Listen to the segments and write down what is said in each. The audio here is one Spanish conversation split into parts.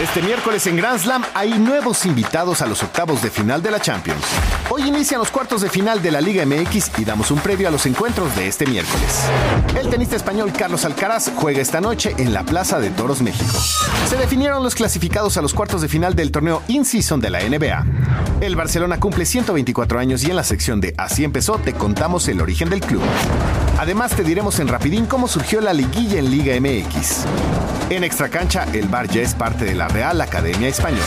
Este miércoles en Grand Slam hay nuevos invitados a los octavos de final de la Champions. Hoy inician los cuartos de final de la Liga MX y damos un previo a los encuentros de este miércoles. El tenista español Carlos Alcaraz juega esta noche en la Plaza de Toros México. Se definieron los clasificados a los cuartos de final del torneo In-Season de la NBA. El Barcelona cumple 124 años y en la sección de Así empezó te contamos el origen del club. Además te diremos en rapidín cómo surgió la liguilla en Liga MX. En Extra Cancha, el bar ya es parte de la Real Academia Española.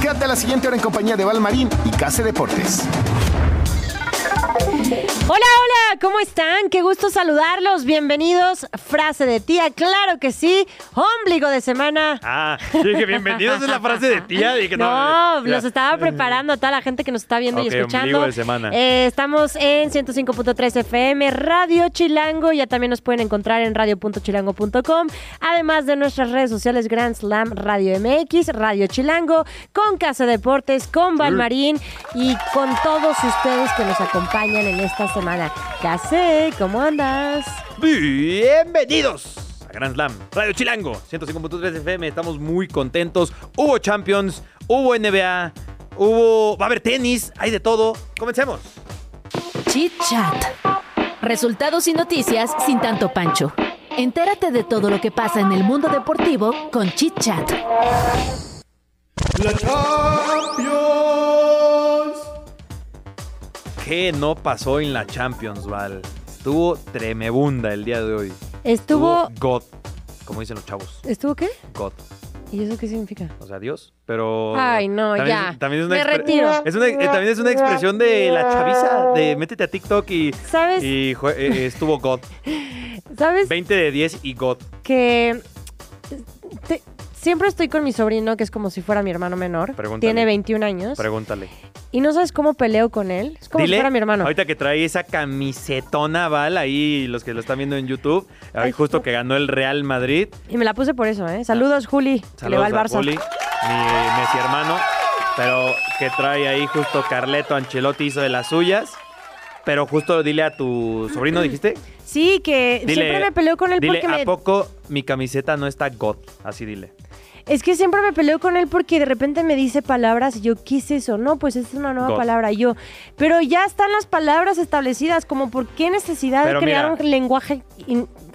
Quédate a la siguiente hora en compañía de Valmarín y Case Deportes. Hola, hola, ¿cómo están? Qué gusto saludarlos. Bienvenidos. Frase de tía, claro que sí. Ombligo de semana. Ah, yo dije, bienvenidos es la frase de tía. Dije, No, ya. los estaba preparando a toda la gente que nos está viendo y escuchando. ombligo de semana. Eh, estamos en 105.3 FM, Radio Chilango. Ya también nos pueden encontrar en radio.chilango.com. Además de nuestras redes sociales Grand Slam Radio MX, Radio Chilango, con Casa Deportes, con Valmarín y con todos ustedes que nos acompañan en esta semana. Case, ¿cómo andas? Bienvenidos a Grand Slam, Radio Chilango, 105.3 FM. Estamos muy contentos. Hubo Champions, hubo NBA, hubo. Va a haber tenis, hay de todo. Comencemos. Chit Chat. Resultados y noticias sin tanto pancho. Entérate de todo lo que pasa en el mundo deportivo con Chit Chat. La Champions. ¿Qué no pasó en la Champions, Val? Estuvo tremebunda el día de hoy. Estuvo. God, como dicen los chavos. ¿Estuvo qué? God. ¿Y eso qué significa? O sea, Dios, pero... Ay, no, también ya. es- también es una Me retiro. Es una, eh, también es una expresión de la chaviza, de métete a TikTok y, ¿Sabes? y eh, estuvo God. ¿Sabes 20 de 10 y God. que te- siempre estoy con mi sobrino, que es como si fuera mi hermano menor? Pregúntale. Tiene 21 años. Pregúntale. y no sabes cómo peleo con él. Es como si fuera mi hermano. ahorita que trae esa camisetona, Val, ahí los que lo están viendo en YouTube, ahí justo no. que ganó el Real Madrid. Y me la puse por eso, ¿eh? Saludos, Juli, que le va al Saludos Barça. Juli, mi Messi hermano, pero que trae ahí justo Carleto Ancelotti hizo de las suyas. Pero justo dile a tu sobrino, dijiste. Sí, que Dile, siempre me peleo con él dile, porque me... ¿a poco mi camiseta no está God? Así dile. Es que siempre me peleo con él porque de repente me dice palabras y yo, ¿qué es eso? No, pues es una nueva God. palabra. Y yo, pero ya están las palabras establecidas, como por qué necesidad Pero de crear mira. un lenguaje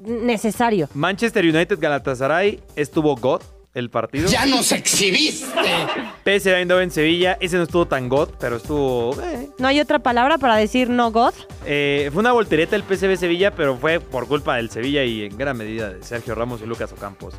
necesario. Manchester United Galatasaray estuvo God el partido. Ya nos exhibiste. PSV Eindhoven Sevilla, ese no estuvo tan God, pero estuvo... eh. No hay otra palabra para decir no God. Eh, fue una voltereta el PSV Sevilla, pero fue por culpa del Sevilla y en gran medida de Sergio Ramos y Lucas Ocampos.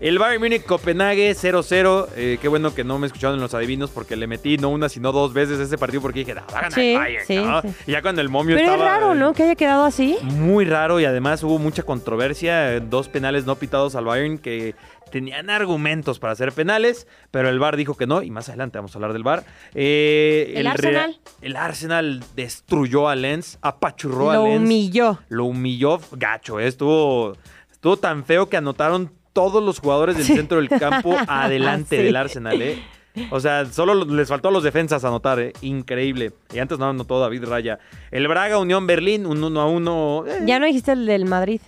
El Bayern Múnich Copenhague 0-0. eh, qué bueno que no me escucharon en los adivinos porque le metí no una sino dos veces ese partido porque dije, "Ah, va a ganar Sí, el Bayern", sí, ¿no? sí. Y ya cuando el momio Pero es raro, ¿no? Que haya quedado así. Muy raro y además hubo mucha controversia, dos penales no pitados al Bayern que tenían argumentos para hacer penales, pero el VAR dijo que no y más adelante vamos a hablar del VAR. Eh, El Arsenal. el Arsenal destruyó a Lens, apachurró Lo a Lens. humilló. Lo humilló gacho, eh, estuvo, estuvo tan feo que anotaron todos los jugadores del Sí. centro del campo adelante Sí. del Arsenal, ¿eh? O sea, solo lo- les faltó a los defensas anotar, ¿eh? Increíble. Y antes no anotó David Raya. El Braga Unión Berlín, un 1 a 1. eh. Ya no dijiste el del Madrid.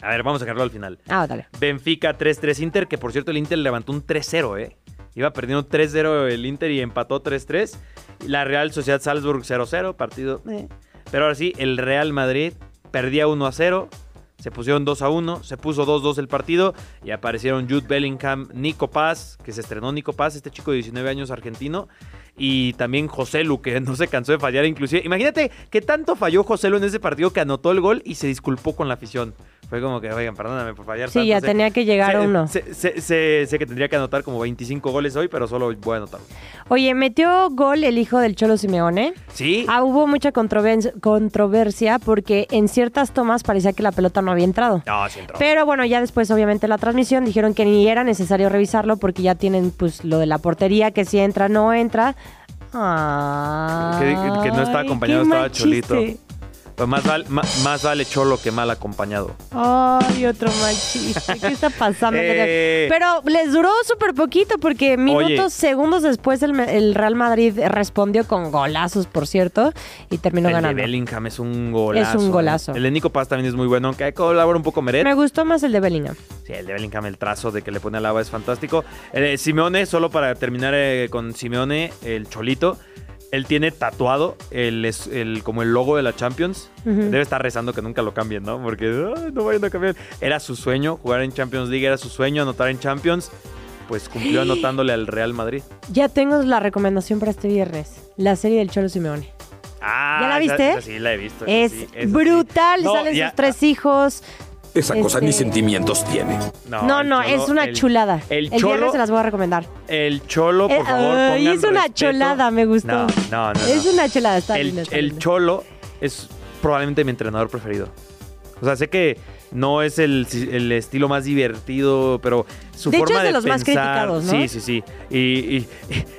A ver, vamos a sacarlo al final. Ah, dale. Benfica 3-3 Inter, que por cierto el Inter levantó un 3-0, ¿eh? Iba perdiendo 3-0 el Inter y empató 3-3. La Real Sociedad Salzburg 0-0, partido. eh. Pero ahora sí, el Real Madrid perdía 1-0. Se pusieron 2 a 1, se puso 2-2 el partido y aparecieron Jude Bellingham, Nico Paz, que se estrenó Nico Paz, este chico de 19 años argentino, y también José Lu, que no se cansó de fallar inclusive. Imagínate que tanto falló José Lu en ese partido que anotó el gol y se disculpó con la afición. Fue como que, oigan, perdóname por fallar Sí, ya sé- tenía que llegar sé, uno. Sé, sé- sé- sé que tendría que anotar como 25 goles hoy, pero solo voy a anotar. Oye, metió gol el hijo del Cholo Simeone. Sí. Ah, hubo mucha controversia porque en ciertas tomas parecía que la pelota no había entrado. No, sí entró. Pero bueno, ya después obviamente la transmisión dijeron que ni era necesario revisarlo porque ya tienen pues lo de la portería, que si entra, no entra. Que- que no estaba acompañado, estaba Cholito. chiste. Pues más, val- ma- más vale cholo que mal acompañado. Ay, otro mal chiste. ¿Qué está pasando? Eh. Pero les duró súper poquito porque minutos, Oye. segundos después el, el Real Madrid respondió con golazos, por cierto, y terminó el ganando. de Bellingham es un golazo. Es un ¿eh? golazo. El de Nico Paz también es muy bueno, aunque colaborar un poco Meret. Me gustó más el de Bellingham. Sí, el de Bellingham, el trazo de que le pone al lava es fantástico. El de Simeone, solo para terminar eh, con Simeone, el cholito. Él tiene tatuado el, como el logo de la Champions. Debe estar rezando que nunca lo cambien, ¿no? Porque "Ay, no vayan a cambiar. Era su sueño jugar en Champions League, era su sueño anotar en Champions. Pues cumplió anotándole al Real Madrid. Ya tengo la recomendación para este viernes. La serie del Cholo Simeone. Ah, ¿Ya la viste? esa sí, la he visto. Es sí. brutal. No, Salen ya- sus tres hijos. Esa cosa Este- ni sentimientos tiene. No, no, Cholo- es una el- chulada. El, El cholo, viernes se las voy a recomendar. el cholo, por Eh, favor, pongan es una respeto. chulada, me gustó. No, no, no. no. Es una chulada, está el, está el. Cholo es probablemente mi entrenador preferido. O sea, sé que no es el, el estilo más divertido, pero su De hecho, forma es de de los más pensar- criticados, ¿no? Sí, sí, sí. Y, y-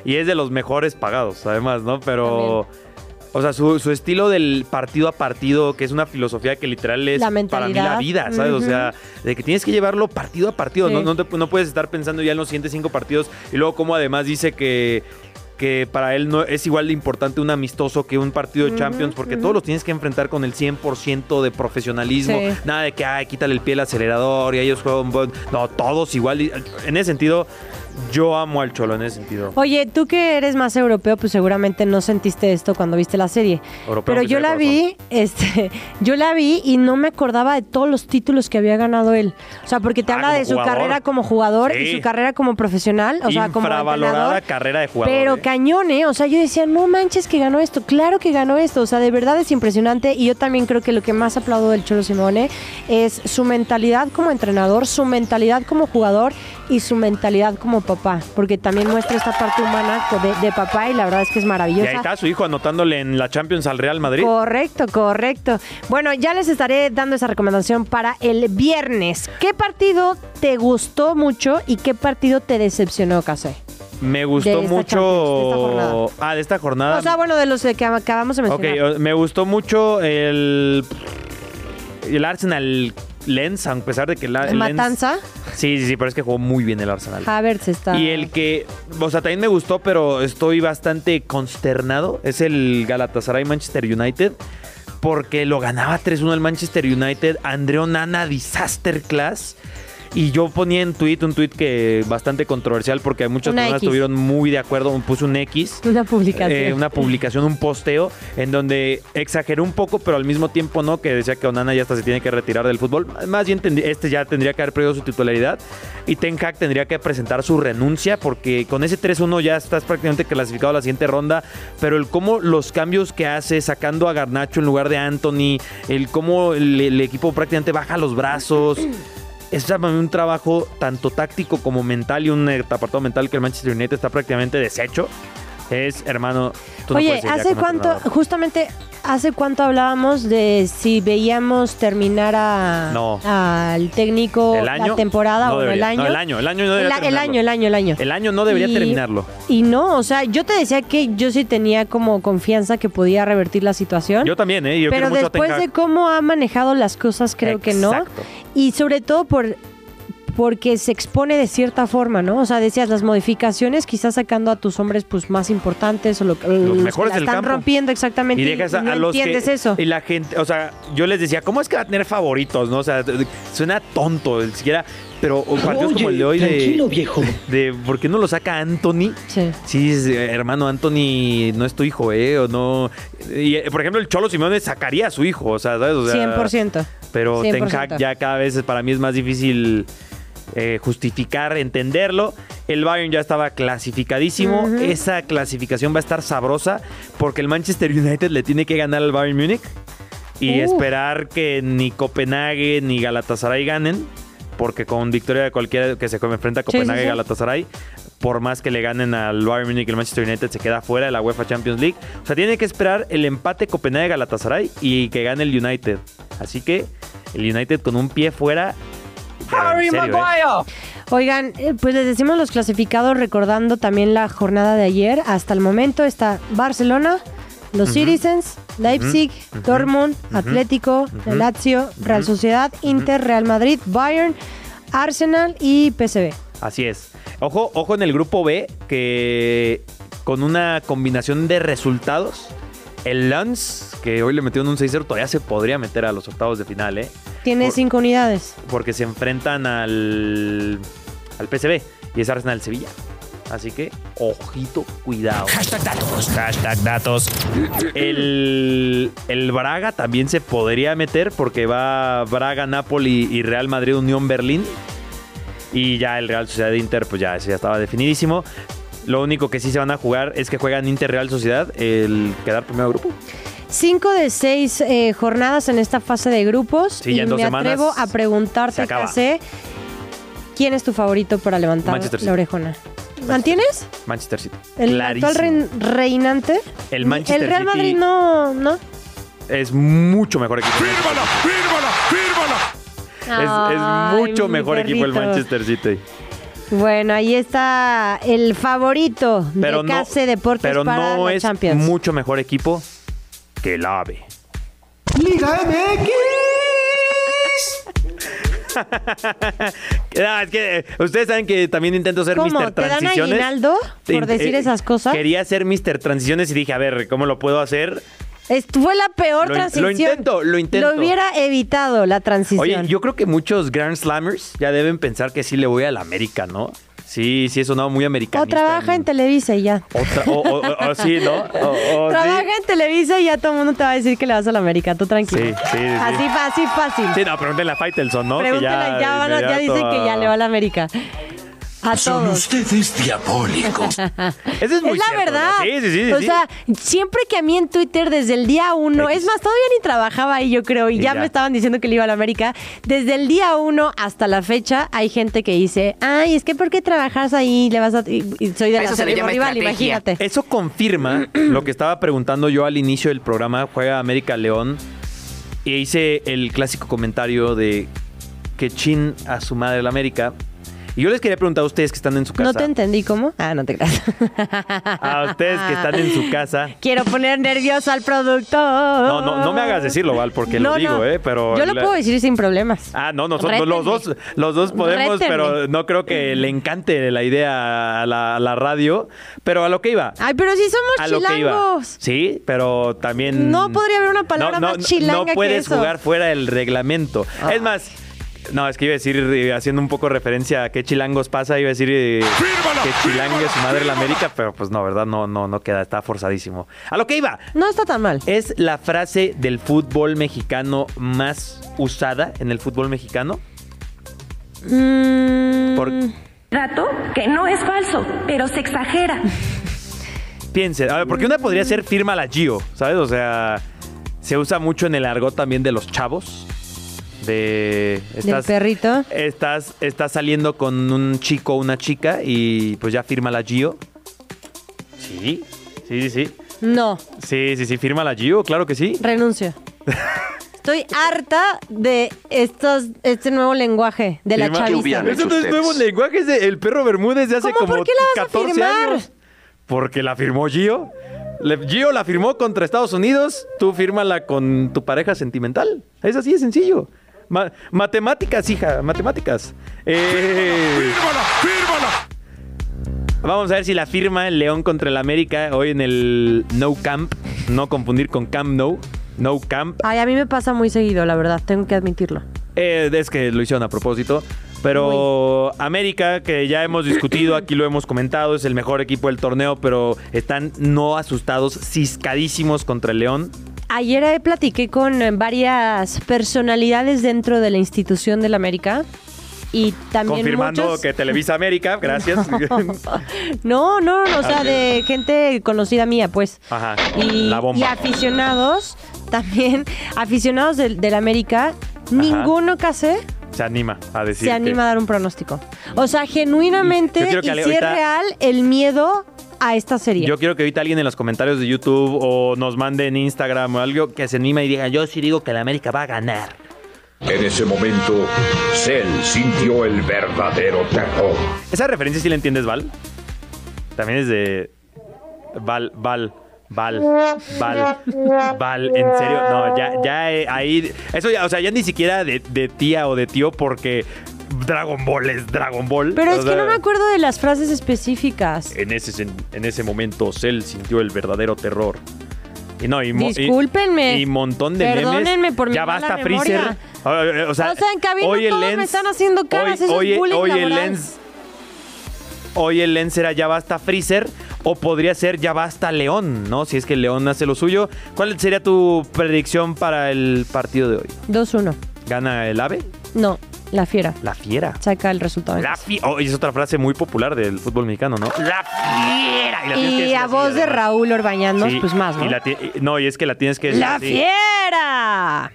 y es de los mejores pagados, además, ¿no? Pero... O sea, su, su estilo del partido a partido, que es una filosofía que literal es La para mí la vida, ¿sabes? O sea, de que tienes que llevarlo partido a partido. Sí. No, no, te- no puedes estar pensando ya en los siguientes cinco partidos. Y luego, como además dice que, que para él no es igual de importante un amistoso que un partido de Champions, porque todos los tienes que enfrentar con el 100% de profesionalismo. Sí. Nada de que, ay, quítale el pie al acelerador y ellos juegan. bon-". No, todos igual. En ese sentido, yo amo al Cholo, en ese sentido. Oye, tú que eres más europeo, pues seguramente no sentiste esto cuando viste la serie. Europeo, Pero yo la vi, este, yo la vi y no me acordaba de todos los títulos que había ganado él. O sea, porque te Ah, habla de su jugador. carrera como jugador y su carrera como profesional, o sea, como Infravalorada entrenador. carrera de jugador. Pero ¿eh? cañón, ¿eh? O sea, yo decía, no manches que ganó esto. Claro que ganó esto. O sea, de verdad es impresionante. Y yo también creo que lo que más aplaudo del Cholo Simone es su mentalidad como entrenador, su mentalidad como jugador y su mentalidad como papá. Porque también muestra esta parte humana de, de papá y la verdad es que es Y maravillosa. ahí está su hijo anotándole en la Champions al Real Madrid. Correcto, correcto. Bueno, ya les estaré dando esa recomendación para el viernes. ¿Qué partido te gustó mucho y qué partido te decepcionó, Casé? Me De gustó esta mucho. De esta jornada. Ah, de esta jornada. O sea, bueno, de los que acabamos de ok, mencionar. o- me gustó mucho el. El Arsenal Lens, a pesar de que la, Lens- Matanza, Sí, sí, sí, pero es que jugó muy bien el Arsenal. Havertz está. Y el que, o sea, también me gustó, pero estoy bastante consternado, es el Galatasaray Manchester United, porque lo ganaba 3-1 el Manchester United, Andreo Nana Disaster Class. Y yo ponía en tweet un tweet que bastante controversial porque muchas Una personas X. estuvieron muy de acuerdo. Puse un X Una publicación. eh, una publicación, un posteo, en donde exageré un poco, pero al mismo tiempo no, que decía que Onana ya hasta se tiene que retirar del fútbol. Más bien, este ya tendría que haber perdido su titularidad y Ten Hag tendría que presentar su renuncia, porque con ese 3-1 ya estás prácticamente clasificado a la siguiente ronda, pero el cómo los cambios que hace, sacando a Garnacho en lugar de Anthony, el cómo el, el equipo prácticamente baja los brazos. Es un trabajo tanto táctico como mental y un apartado mental que el Manchester United está prácticamente deshecho. Es, hermano, tú no Oye, puedes ¿hace cuánto, justamente, hace cuánto hablábamos de si veíamos terminar a, No. al técnico el año la temporada no o debería. el año? No, el año, el año no El, debería el terminarlo. año, el año, el año. El año no debería Y- terminarlo. Y no, o sea, yo te decía que yo sí tenía como confianza que podía revertir la situación. Yo también, ¿eh? Yo pero mucho a después de cómo ha manejado las cosas, creo que no. Y sobre todo por porque se expone de cierta forma, ¿no? O sea, decías las modificaciones, quizás sacando a tus hombres pues más importantes o lo, los, que mejores la del están campo. rompiendo exactamente Y dejas a, no a los entiendes que, eso. Y la gente, o sea, yo les decía, ¿cómo es que va a tener favoritos, no? O sea, suena tonto, ni siquiera. Pero partidos como el de hoy tranquilo, de, viejo. de ¿por qué no lo saca Anthony? Sí. Sí, es, eh, hermano, Anthony no es tu hijo, ¿eh? O no. Y, eh, por ejemplo, el Cholo Simeone sacaría a su hijo, o sea, ¿sabes? O sea, 100%. Pero Ten 100%. Hag ya cada vez es- para mí es más difícil eh, justificar, entenderlo. El Bayern ya estaba clasificadísimo. Esa clasificación va a estar sabrosa porque el Manchester United le tiene que ganar al Bayern Múnich. y Uh. esperar que ni Copenhague ni Galatasaray ganen, porque con victoria de cualquiera que se enfrenta a Copenhague y sí. Galatasaray, por más que le ganen al Bayern Munich y el Manchester United, se queda fuera de la UEFA Champions League. O sea, tiene que esperar el empate Copenhague-Galatasaray y que gane el United. Así que el United con un pie fuera. serio, ¿eh? Oigan, eh, pues les decimos los clasificados recordando también la jornada de ayer. Hasta el momento está Barcelona, los Citizens, Leipzig, Dortmund, Atlético, Lazio, Real Sociedad, Inter, Real Madrid, Bayern, Arsenal y PSV. Así es. Ojo, ojo en el grupo B, que con una combinación de resultados, el Lens, que hoy le metió en un 6-0, todavía se podría meter a los octavos de final, ¿eh? Tiene Por- cinco unidades. Porque se enfrentan al, al PSV y es Arsenal Sevilla. Así que, ojito, cuidado. Hashtag datos. Hashtag datos. El, el Braga también se podría meter porque va Braga, Napoli y Real Madrid, Unión Berlín. Y ya el Real Sociedad de Inter, pues ya, ese ya estaba definidísimo. Lo único que sí se van a jugar es que juegan Inter Real Sociedad, el quedar primero de grupo. Cinco de seis eh, jornadas en esta fase de grupos. Sí, y ya en dos me semanas atrevo a preguntarte. Casé, ¿quién es tu favorito para levantar la orejona? ¿Mantienes? Manchester City. ¿El Clarísimo. actual rein- reinante? El Manchester El Real City- Madrid no, ¿no? Es mucho mejor equipo. ¡Fírmala! ¡Fírmala! ¡Fírmala! Es, es Ay, mucho mi mejor equipo el perrito. Manchester City. Bueno, ahí está el favorito Pero de no, KC Deportes pero para no la es Champions. mucho mejor equipo que el AVE. Liga MX. Ah, es que eh, ustedes saben que también intento ser ¿Cómo? Mr. ¿Te dan Transiciones. aguinaldo por decir eh, esas cosas? Quería ser Mr. Transiciones y dije, a ver, ¿cómo lo puedo hacer? Es- fue la peor Lo in- transición. lo intento, lo intento. Lo hubiera evitado la transición. Oye, yo creo que muchos Grand Slammers ya deben pensar que sí le voy a la América, ¿no? Sí, sí, he sonado muy o americanista. trabaja en Televisa y ya. O, tra- o- o- o- o sí, ¿no? O- o Trabaja sí. en Televisa y ya todo el mundo te va a decir que le vas a la América. Tú tranquilo. Sí, sí, sí. Así, así fácil. Sí, no, pregúntenle a Faitelson, ¿no? Pregúntale, ya, van a- ya dicen que ya le va a la América. A Son todos. ustedes diabólicos. Es muy es la cierto, verdad. ¿no? Sí, sí, sí. o sí. sea, siempre que a mí en Twitter desde el día uno, X. es más, todavía ni trabajaba ahí, yo creo, y, Y ya, ya. me estaban diciendo que le iba a la América. Desde el día uno hasta la fecha, hay gente que dice, ay, es que ¿por qué trabajas ahí? Le vas a... y, y soy de la Eso se le serie llama rival, estrategia. imagínate. Eso confirma lo que estaba preguntando yo al inicio del programa, juega América León, y hice el clásico comentario de que chin a su madre la América. Y yo les quería preguntar a ustedes que están en su casa. No te entendí, ¿cómo? Ah, no te creas. A ustedes que están en su casa. Quiero poner nervioso al productor. No, no, no me hagas decirlo, Val, porque No, lo digo, no. ¿eh? Pero Yo lo la- puedo decir sin problemas. Ah, no, nosotros los dos, los dos podemos, Rétenme. pero no creo que le encante la idea a la, a la radio. Pero a lo que iba. Ay, pero sí A somos lo que iba. chilangos. Sí, pero también. No podría haber una palabra más chilanga No que puedes eso. Ah. jugar fuera del reglamento. Es más. No, es que iba a decir, eh, haciendo un poco referencia a qué chilangos pasa, iba a decir eh, que chilangue su madre la América, pero pues no, ¿verdad? No, no, no queda, está forzadísimo. A lo que iba. No está tan mal. ¿Es la frase del fútbol mexicano más usada en el fútbol mexicano? Mm, Por- Dato que no es falso, pero se exagera. Piense, a ver, porque una podría ser firma la Gio, ¿sabes? O sea, se usa mucho en el argot también de los chavos. De. Del perrito. Estás, estás saliendo con un chico o una chica y pues ya firma la Gio. Sí, sí, sí, sí. No, Sí, sí, sí, firma la Gio, claro que sí. renuncio. Estoy harta de estos, este nuevo lenguaje de la Firma- chaviza. Eso no es nuevo lenguaje, es de- el perro Bermúdez de hace ¿Cómo? como ¿Por qué la vas a 14 firmar? años. Porque la firmó Gio. Le- Gio la firmó contra Estados Unidos, tú fírmala con tu pareja sentimental. Es así de sencillo. Ma- matemáticas, hija, matemáticas. Eh, ¡Fírmala! ¡Fírmala! vamos a ver si la firma el León contra el América hoy en el No Camp. No confundir con Camp No. No Camp. Ay, a mí me pasa muy seguido, la verdad, tengo que admitirlo. Eh, es que lo hicieron a propósito. Pero América, que ya hemos discutido, aquí lo hemos comentado, es el mejor equipo del torneo, pero están no asustados, ciscadísimos contra el León. Ayer eh, platiqué con eh, varias personalidades dentro de la institución del América y también confirmando muchos... que Televisa América, gracias. No, no, no, o sea, Ok. de gente conocida mía, pues. Ajá, Y, la bomba. y aficionados también aficionados del, del América, ninguno casi Se anima a decir. se anima a dar un pronóstico. O sea, genuinamente, y si es real el miedo a esta serie. Yo quiero que ahorita alguien en los comentarios de YouTube o nos mande en Instagram o algo que se anima y diga, yo sí digo que la América va a ganar. En ese momento, Cell sintió el verdadero terror. ¿Esa referencia sí la entiendes, Val? También es de Val, Val, Val, Val, Val, en serio, no, ya, ya eh, ahí, eso ya, o sea, ya ni siquiera de, de tía o de tío porque Dragon Ball es Dragon Ball. Pero es que no me acuerdo de las frases específicas. En ese, en ese momento, Cell sintió el verdadero terror. Y no, y, Discúlpenme. Y, montón de Perdónenme memes. por mi ya basta memoria. Freezer. O, sea, O sea, en cabina hoy el todos me Lens- están haciendo caras, eso es bullying hoy el. Lens. Hoy el Lens era ya basta Freezer. O podría ser ya basta León, ¿no? Si es que León hace lo suyo. ¿Cuál sería tu predicción para el partido de hoy? 2-1. ¿Gana el ave? No, la fiera. La fiera. Saca el resultado. La fiera. Oh, y es otra frase muy popular del fútbol mexicano, ¿no? La fiera. la tienes que Y decir a así, voz de además. Raúl Orbañanos, Sí, pues más, ¿no? Y la y- no, y es que la tienes que decir ¡La así. fiera!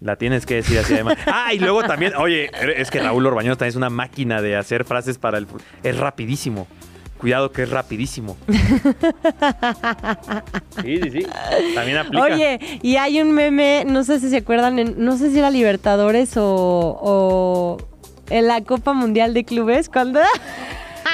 La tienes que decir así además. Ah, y luego también, oye, es que Raúl Orbañón también es una máquina de hacer frases para el... Es rapidísimo. Cuidado que es rapidísimo. Sí, sí, sí. También aplica. Oye, y hay un meme, no sé si se acuerdan, en- no sé si era Libertadores o, o en la Copa Mundial de Clubes, cuando...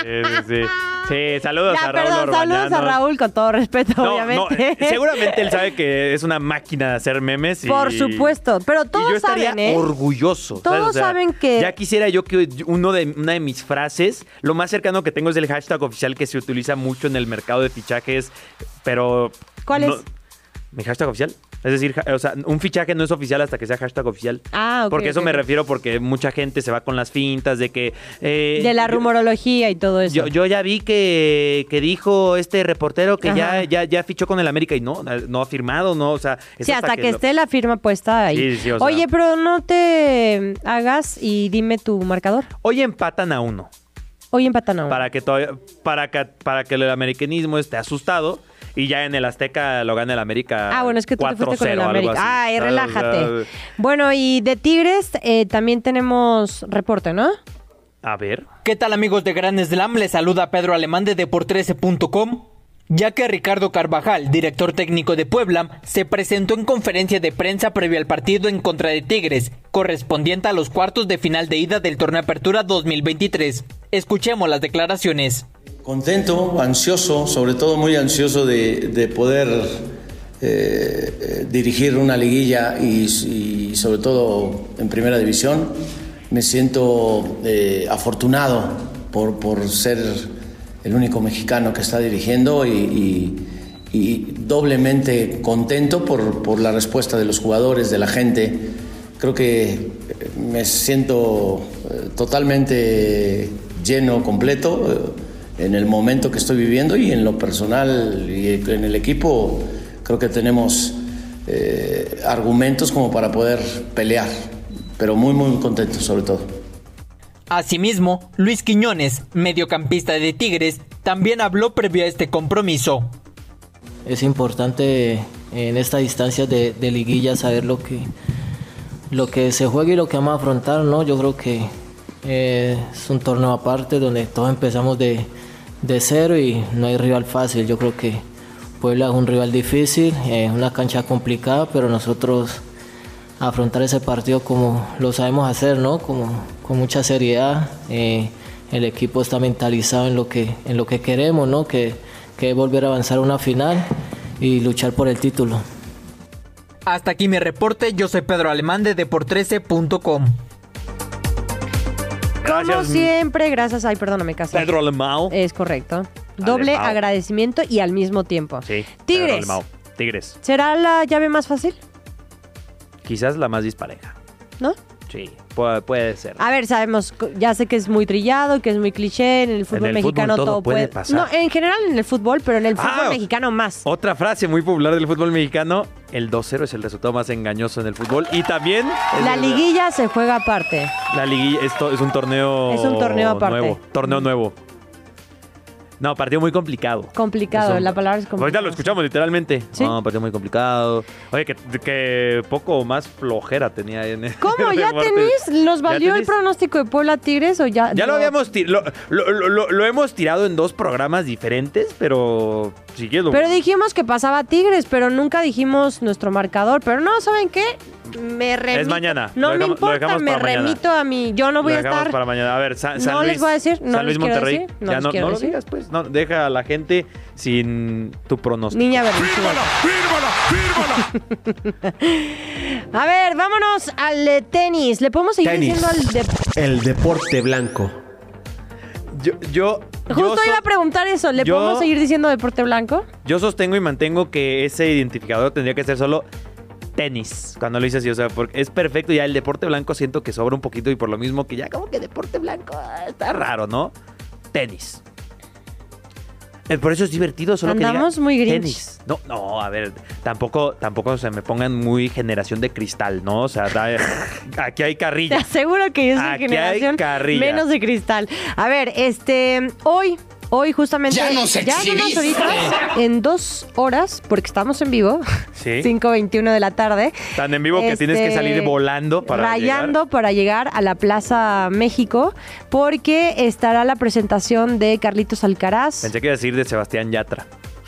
Sí, sí, sí. Sí, saludos Ya, a Raúl perdón, saludos a. Raúl, con todo respeto, No, obviamente. eh, seguramente él sabe que es una máquina de hacer memes. Y, Por supuesto, pero y todos yo estaría saben, ¿eh? orgulloso. Todos saben que- Ya quisiera yo que uno de, una de mis frases, lo más cercano que tengo es el hashtag oficial que se utiliza mucho en el mercado de fichajes, pero... ¿Cuál no- es? ¿Mi hashtag oficial? Es decir, o sea, un fichaje no es oficial hasta que sea hashtag oficial. Ah, ok, Porque eso me refiero porque mucha gente se va con las fintas de que... eh, De la yo- rumorología y todo eso. yo, yo ya vi que, que dijo este reportero que ya, ya, ya fichó con el América y no, no ha firmado, no, o sea... es Sí, hasta, que, lo- esté la firma puesta ahí. Sí, sí, o sea- Oye, pero no te hagas y dime tu marcador. Hoy empatan a uno. Hoy empatan a uno. Para que, todavía, para, que, para que el americanismo esté asustado y ya en el Azteca lo gane el América Ah, bueno, es que tú te fuiste con el 4-0, algo América. Ay, relájate. Bueno, y de Tigres eh, también tenemos reporte, ¿no? A ver. ¿Qué tal amigos de Gran Slam? Les saluda Pedro Alemán de Depor13.com. Ya que Ricardo Carvajal, director técnico de Puebla, se presentó en conferencia de prensa previo al partido en contra de Tigres, correspondiente a los cuartos de final de ida del torneo Apertura 2023. Escuchemos las declaraciones. Contento, ansioso, sobre todo muy ansioso de, de poder eh, eh, dirigir una liguilla y, sobre todo en primera división. Me siento eh, afortunado por, por ser el único mexicano que está dirigiendo y, y- doblemente contento por, por la respuesta de los jugadores, de la gente. Creo que me siento totalmente lleno, completo en el momento que estoy viviendo y en lo personal y en el equipo creo que tenemos eh, argumentos como para poder pelear, pero muy muy contento sobre todo. Asimismo, Luis Quiñones, mediocampista de Tigres, también habló previo a este compromiso. es importante en esta distancia de, de liguilla saber lo que lo que se juega y lo que vamos a afrontar no yo creo que eh, es un torneo aparte donde todos empezamos de, de cero y no hay rival fácil yo creo que Puebla es un rival difícil es una cancha complicada pero nosotros afrontar ese partido como lo sabemos hacer no como con mucha seriedad eh, el equipo está mentalizado en lo que en lo que queremos no que que es volver a avanzar a una final y luchar por el título. Hasta aquí mi reporte, yo soy Pedro Alemán de Depor13.com. Como Gracias, siempre, gracias. Ay, perdóname, casi. Pedro Alemão. Es correcto. Doble agradecimiento y al mismo tiempo. Sí. Pedro Tigres. Alemão. Tigres. ¿Será la llave más fácil? Quizás la más dispareja. ¿No? Sí, puede, puede ser. A ver, sabemos, ya sé que es muy trillado, que es muy cliché, en el fútbol el fútbol mexicano todo todo, puede pasar. No, en general en el fútbol, pero en el fútbol Ah, mexicano más. Otra frase muy popular del fútbol mexicano, el 2-0 es el resultado más engañoso en el fútbol. Y también... La el- liguilla se juega aparte. La liguilla, esto es un torneo... Es un torneo aparte. Nuevo, torneo nuevo. No, partido muy complicado. Complicado, Eso. la palabra es complicado. Ahorita lo escuchamos literalmente. Sí. No, partido muy complicado. Oye, que, que poco más flojera tenía en el ¿Cómo? ¿Ya? ¿Nos ¿Ya valió el pronóstico de Puebla Tigres o ya? Ya lo habíamos lo- lo hemos tirado en dos programas diferentes, pero si Pero dijimos que pasaba Tigres, pero nunca dijimos nuestro marcador. Pero no, ¿saben qué? Me remito. mañana. No me importa, me mañana. remito a mí. Yo no voy a estar. para mañana. A ver, San, San No les voy a decir, no San Luis Monterrey. decir, no ya no, no lo digas, pues. No, deja a la gente sin tu pronóstico. Niña berrinchuda. A ver, vámonos al de tenis. ¿Le podemos seguir Tenis. diciendo al de... El deporte blanco. Yo, yo Justo so- iba a preguntar eso. ¿Le yo- podemos seguir diciendo deporte blanco? Yo sostengo y mantengo que ese identificador tendría que ser solo tenis. Cuando lo hice así, o sea, porque es perfecto. Ya el deporte blanco siento que sobra un poquito y por lo mismo que ya como que deporte blanco ah, está raro, ¿no? Tenis. Eh, Por eso es divertido, solo Andamos que diga muy grinch. tenis. No, no, a ver, tampoco, tampoco se me pongan muy generación de cristal, ¿no? O sea, da- aquí hay Te carrilla. aseguro que yo soy Aquí hay generación carrilla. menos de cristal. A ver, este, hoy, hoy justamente, Ya nos ya unas horitas, en dos horas, porque estamos en vivo, Sí. 5.21 de la tarde. Tan en vivo que tienes que Este, salir volando para rayando llegar. para llegar a la Plaza México, porque estará la presentación de Carlitos Alcaraz. Pensé que iba a decir de Sebastián Yatra.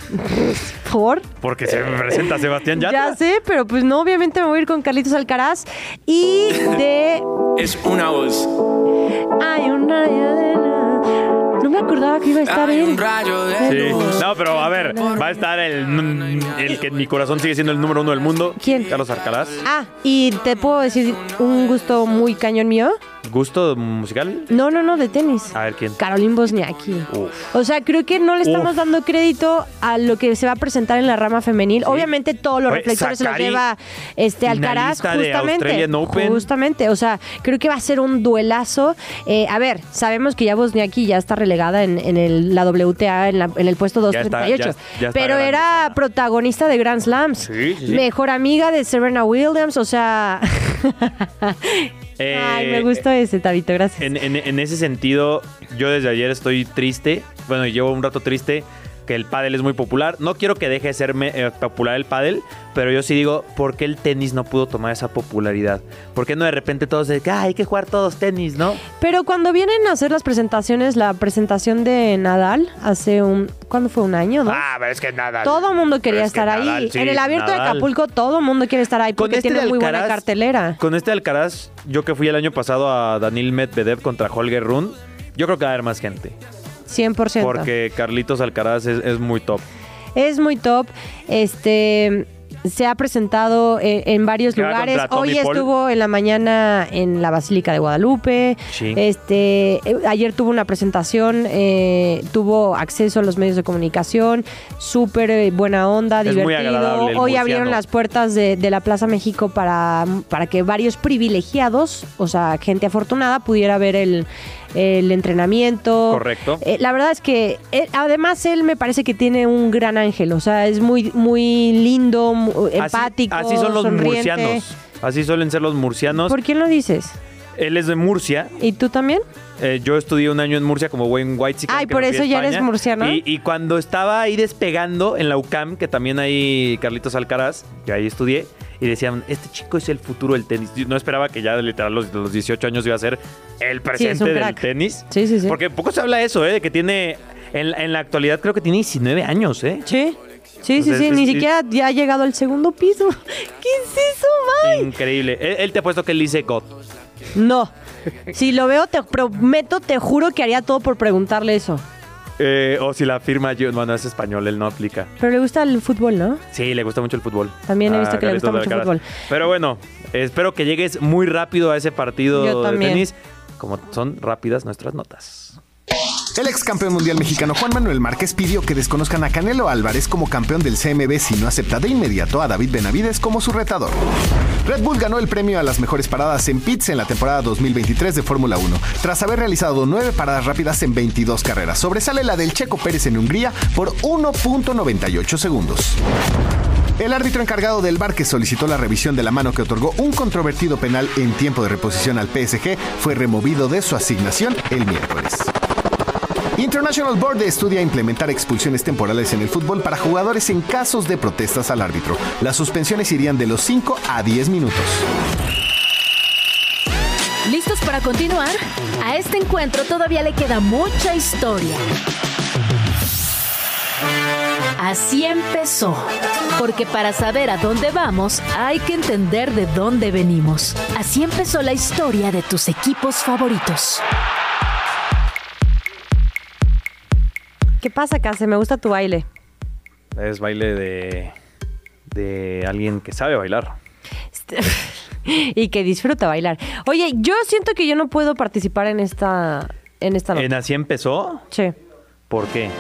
Por Porque se presenta Sebastián Yatra. Ya sé, pero pues no, obviamente me voy a ir con Carlitos Alcaraz y de Es una voz. Hay un me acordaba que iba a estar él. Sí. No, pero a ver, va a estar el, el que en mi corazón sigue siendo el número uno del mundo. ¿Quién? Carlos Alcaraz. Ah, y te puedo decir un gusto muy cañón mío. ¿Gusto musical? No, no, no, de tenis. A ver quién. Caroline Bosniaki. Uf. O sea, creo que no le estamos Uf. dando crédito a lo que se va a presentar en la rama femenil. Obviamente todos los Oye, reflectores se los lleva este Alcaraz justamente. Open. Justamente, o sea, creo que va a ser un duelazo. Eh, a ver, sabemos que ya Bosniaki ya está relegada en, en el- la WTA en, la- en el puesto Ya está- 238. ya- ya está pero grande era protagonista de Grand Slams. Sí. Mejor amiga de Serena Williams, o sea... Eh, Ay, me gustó ese, Tabito, gracias. En, en- en ese sentido, yo desde ayer estoy triste. Bueno, llevo un rato triste que el pádel es muy popular. No quiero que deje de ser eh, popular el pádel, pero yo sí digo, ¿por qué el tenis no pudo tomar esa popularidad? ¿Por qué no de repente todos que "Ah, hay que jugar todos tenis, no? Pero cuando vienen a hacer las presentaciones, la presentación de Nadal hace un... ¿Cuándo fue? ¿Un año, no? Ah, pero es que nada. todo el mundo quería es estar ahí. Nadal, sí, en el abierto de Nadal. Acapulco, todo el mundo quiere estar ahí porque este tiene muy buena cartelera. Con este Alcaraz, yo que fui el año pasado a Daniel Medvedev contra Holger Run, yo creo que va a haber más gente. 100%. Porque Carlitos Alcaraz es, es muy top. Es muy top. Este se ha presentado en, en varios lugares. Hoy Paul. estuvo en la mañana en la Basílica de Guadalupe. Sí. Este, eh, ayer tuvo una presentación, eh, tuvo acceso a los medios de comunicación, súper eh, buena onda, Es divertido. Hoy murciano. abrieron las puertas de, de la Plaza México para, para que varios privilegiados, o sea, gente afortunada, pudiera ver el, el entrenamiento. Correcto. Eh, la verdad es que eh, además él me parece que tiene un gran ángel, o sea, es muy muy lindo, mu- empático, así, así son los sonriente. murcianos. Así suelen ser los murcianos. ¿Por quién lo dices? Él es de Murcia. ¿Y tú también? Eh, yo estudié un año en Murcia como buen white Ay, por eso ya eres murciano. Y, y cuando estaba ahí despegando en la UCAM, que también hay Carlitos Alcaraz, que ahí estudié, y decían, este chico es el futuro del tenis. Yo no esperaba que ya literal los, los 18 años iba a ser el presente del tenis. Sí, sí, sí. Porque poco se habla de eso, ¿eh? De que tiene, en, en la actualidad creo que tiene 19 años, ¿eh? Sí. Sí, sí, Entonces, sí, es- ni siquiera ya ha llegado al segundo piso. ¿Qué es eso, May? Increíble. Él, él te ha puesto que él dice God. No. Si lo veo, te prometo, te juro que haría todo por preguntarle eso. Eh, o si la firma, yo, bueno, es español, él no aplica. Pero le gusta el fútbol, ¿no? Sí, le gusta mucho el fútbol. También he a visto que le gusta mucho el fútbol. Pero bueno, espero que llegues muy rápido a ese partido Yo de también. tenis. Como son rápidas nuestras notas. El ex campeón mundial mexicano Juan Manuel Márquez pidió que desconozcan a Canelo Álvarez como campeón del CMB si no acepta de inmediato a David Benavides como su retador. Red Bull ganó el premio a las mejores paradas en pits en la temporada 2023 de Fórmula 1, tras haber realizado nueve paradas rápidas en 22 carreras. Sobresale la del Checo Pérez en Hungría por 1.98 segundos. El árbitro encargado del bar que solicitó la revisión de la mano que otorgó un controvertido penal en tiempo de reposición al PSG fue removido de su asignación el miércoles. International Board estudia implementar expulsiones temporales en el fútbol para jugadores en casos de protestas al árbitro. Las suspensiones irían de los 5 a 10 minutos. ¿Listos para continuar? A este encuentro todavía le queda mucha historia. Así empezó. Porque para saber a dónde vamos, hay que entender de dónde venimos. Así empezó la historia de tus equipos favoritos. ¿Qué pasa, Case? Me gusta tu baile. Es baile de, de alguien que sabe bailar. y que disfruta bailar. Oye, yo siento que yo no puedo participar en esta en esta nota. ¿En así empezó? Sí. ¿Por qué?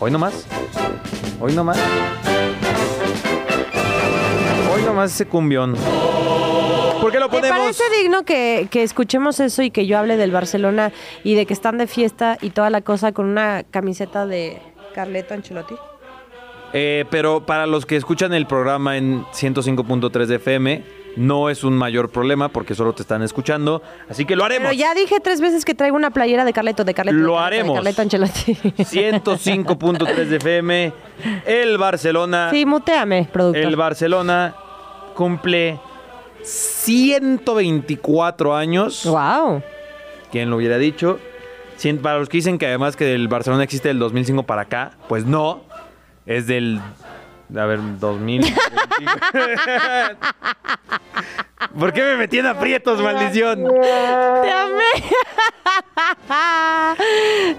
¿Hoy nomás? ¿Hoy nomás? Hoy nomás ese cumbión. ¿Por qué lo ¿Te ponemos? parece digno que, que escuchemos eso y que yo hable del Barcelona y de que están de fiesta y toda la cosa con una camiseta de Carleto Ancelotti? Eh, pero para los que escuchan el programa en 105.3 de FM, no es un mayor problema porque solo te están escuchando. Así que lo haremos. Pero ya dije tres veces que traigo una playera de Carleto, de Carleto. de Lo Carleto, de haremos. Carleto Ancelotti. 105.3 de FM. El Barcelona. Sí, muteame, productor. El Barcelona cumple 124 años. ¡Wow! ¿Quién lo hubiera dicho? Para los que dicen que además que el Barcelona existe del 2005 para acá, pues no. Es del. A ver, 2000. ¿Por qué me metí en aprietos, maldición? ¡Te amé!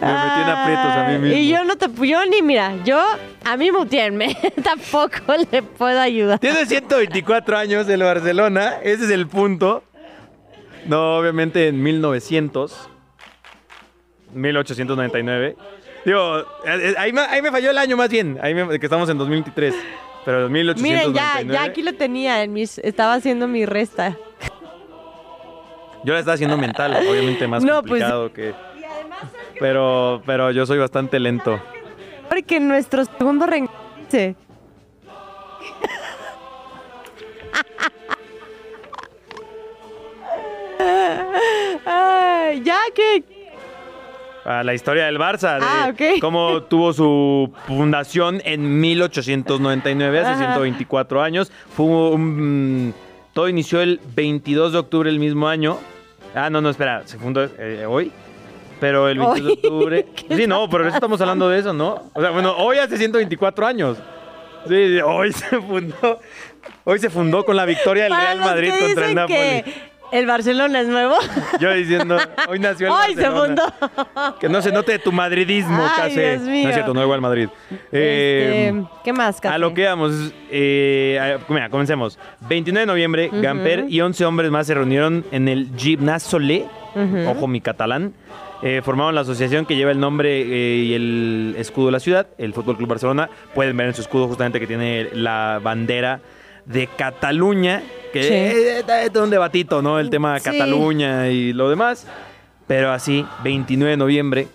Me metí en aprietos a mí mismo. Y yo no te... Yo ni, mira, yo... A mí mutearme. Tampoco le puedo ayudar. Tiene 124 años el Barcelona, ese es el punto. No, obviamente en 1900. 1899. Digo, eh, eh, ahí me, ahí me falló el año más bien, ahí me- que estamos en 2023. Pero en Miren, 1899. ya, ya aquí lo tenía en mis... Estaba haciendo mi resta. Yo la estaba haciendo mental, obviamente más No, pues- complicado que. Pero, pero yo soy bastante lento. Porque nuestro segundo. Ay, ya que... A la historia del Barça, de Ah, ok. cómo tuvo su fundación en 1899, hace Ajá. 124 años. Fue un- todo inició el 22 de octubre del mismo año. Ah, no, no, espera, se fundó eh, hoy. Pero el 22 de octubre. ¿Qué Sí, no, pero eso estamos hablando de eso, ¿no? O sea, bueno, hoy hace 124 años. Sí, hoy se fundó. Hoy se fundó con la victoria del Para Real Madrid contra el Napoli. El Barcelona es nuevo. Yo diciendo, hoy nació el Hoy se Barcelona. fundó. Que no se note tu madridismo, Ay. Dios mío. No es cierto, no igual Madrid. Eh, Este, ¿Qué más, Cate? a lo que vamos, eh, mira, comencemos. 29 de noviembre, Ujú. Gamper y 11 hombres más se reunieron en el Gimnasole, Ujú. ojo mi catalán. Eh, formaron la asociación que lleva el nombre eh, y el escudo de la ciudad, el Fútbol Club Barcelona. Pueden ver en su escudo justamente que tiene la bandera de Cataluña, que Sí. eh, eh, todo un debatito, ¿no? El tema Sí. Cataluña y lo demás. Pero así, 29 de noviembre,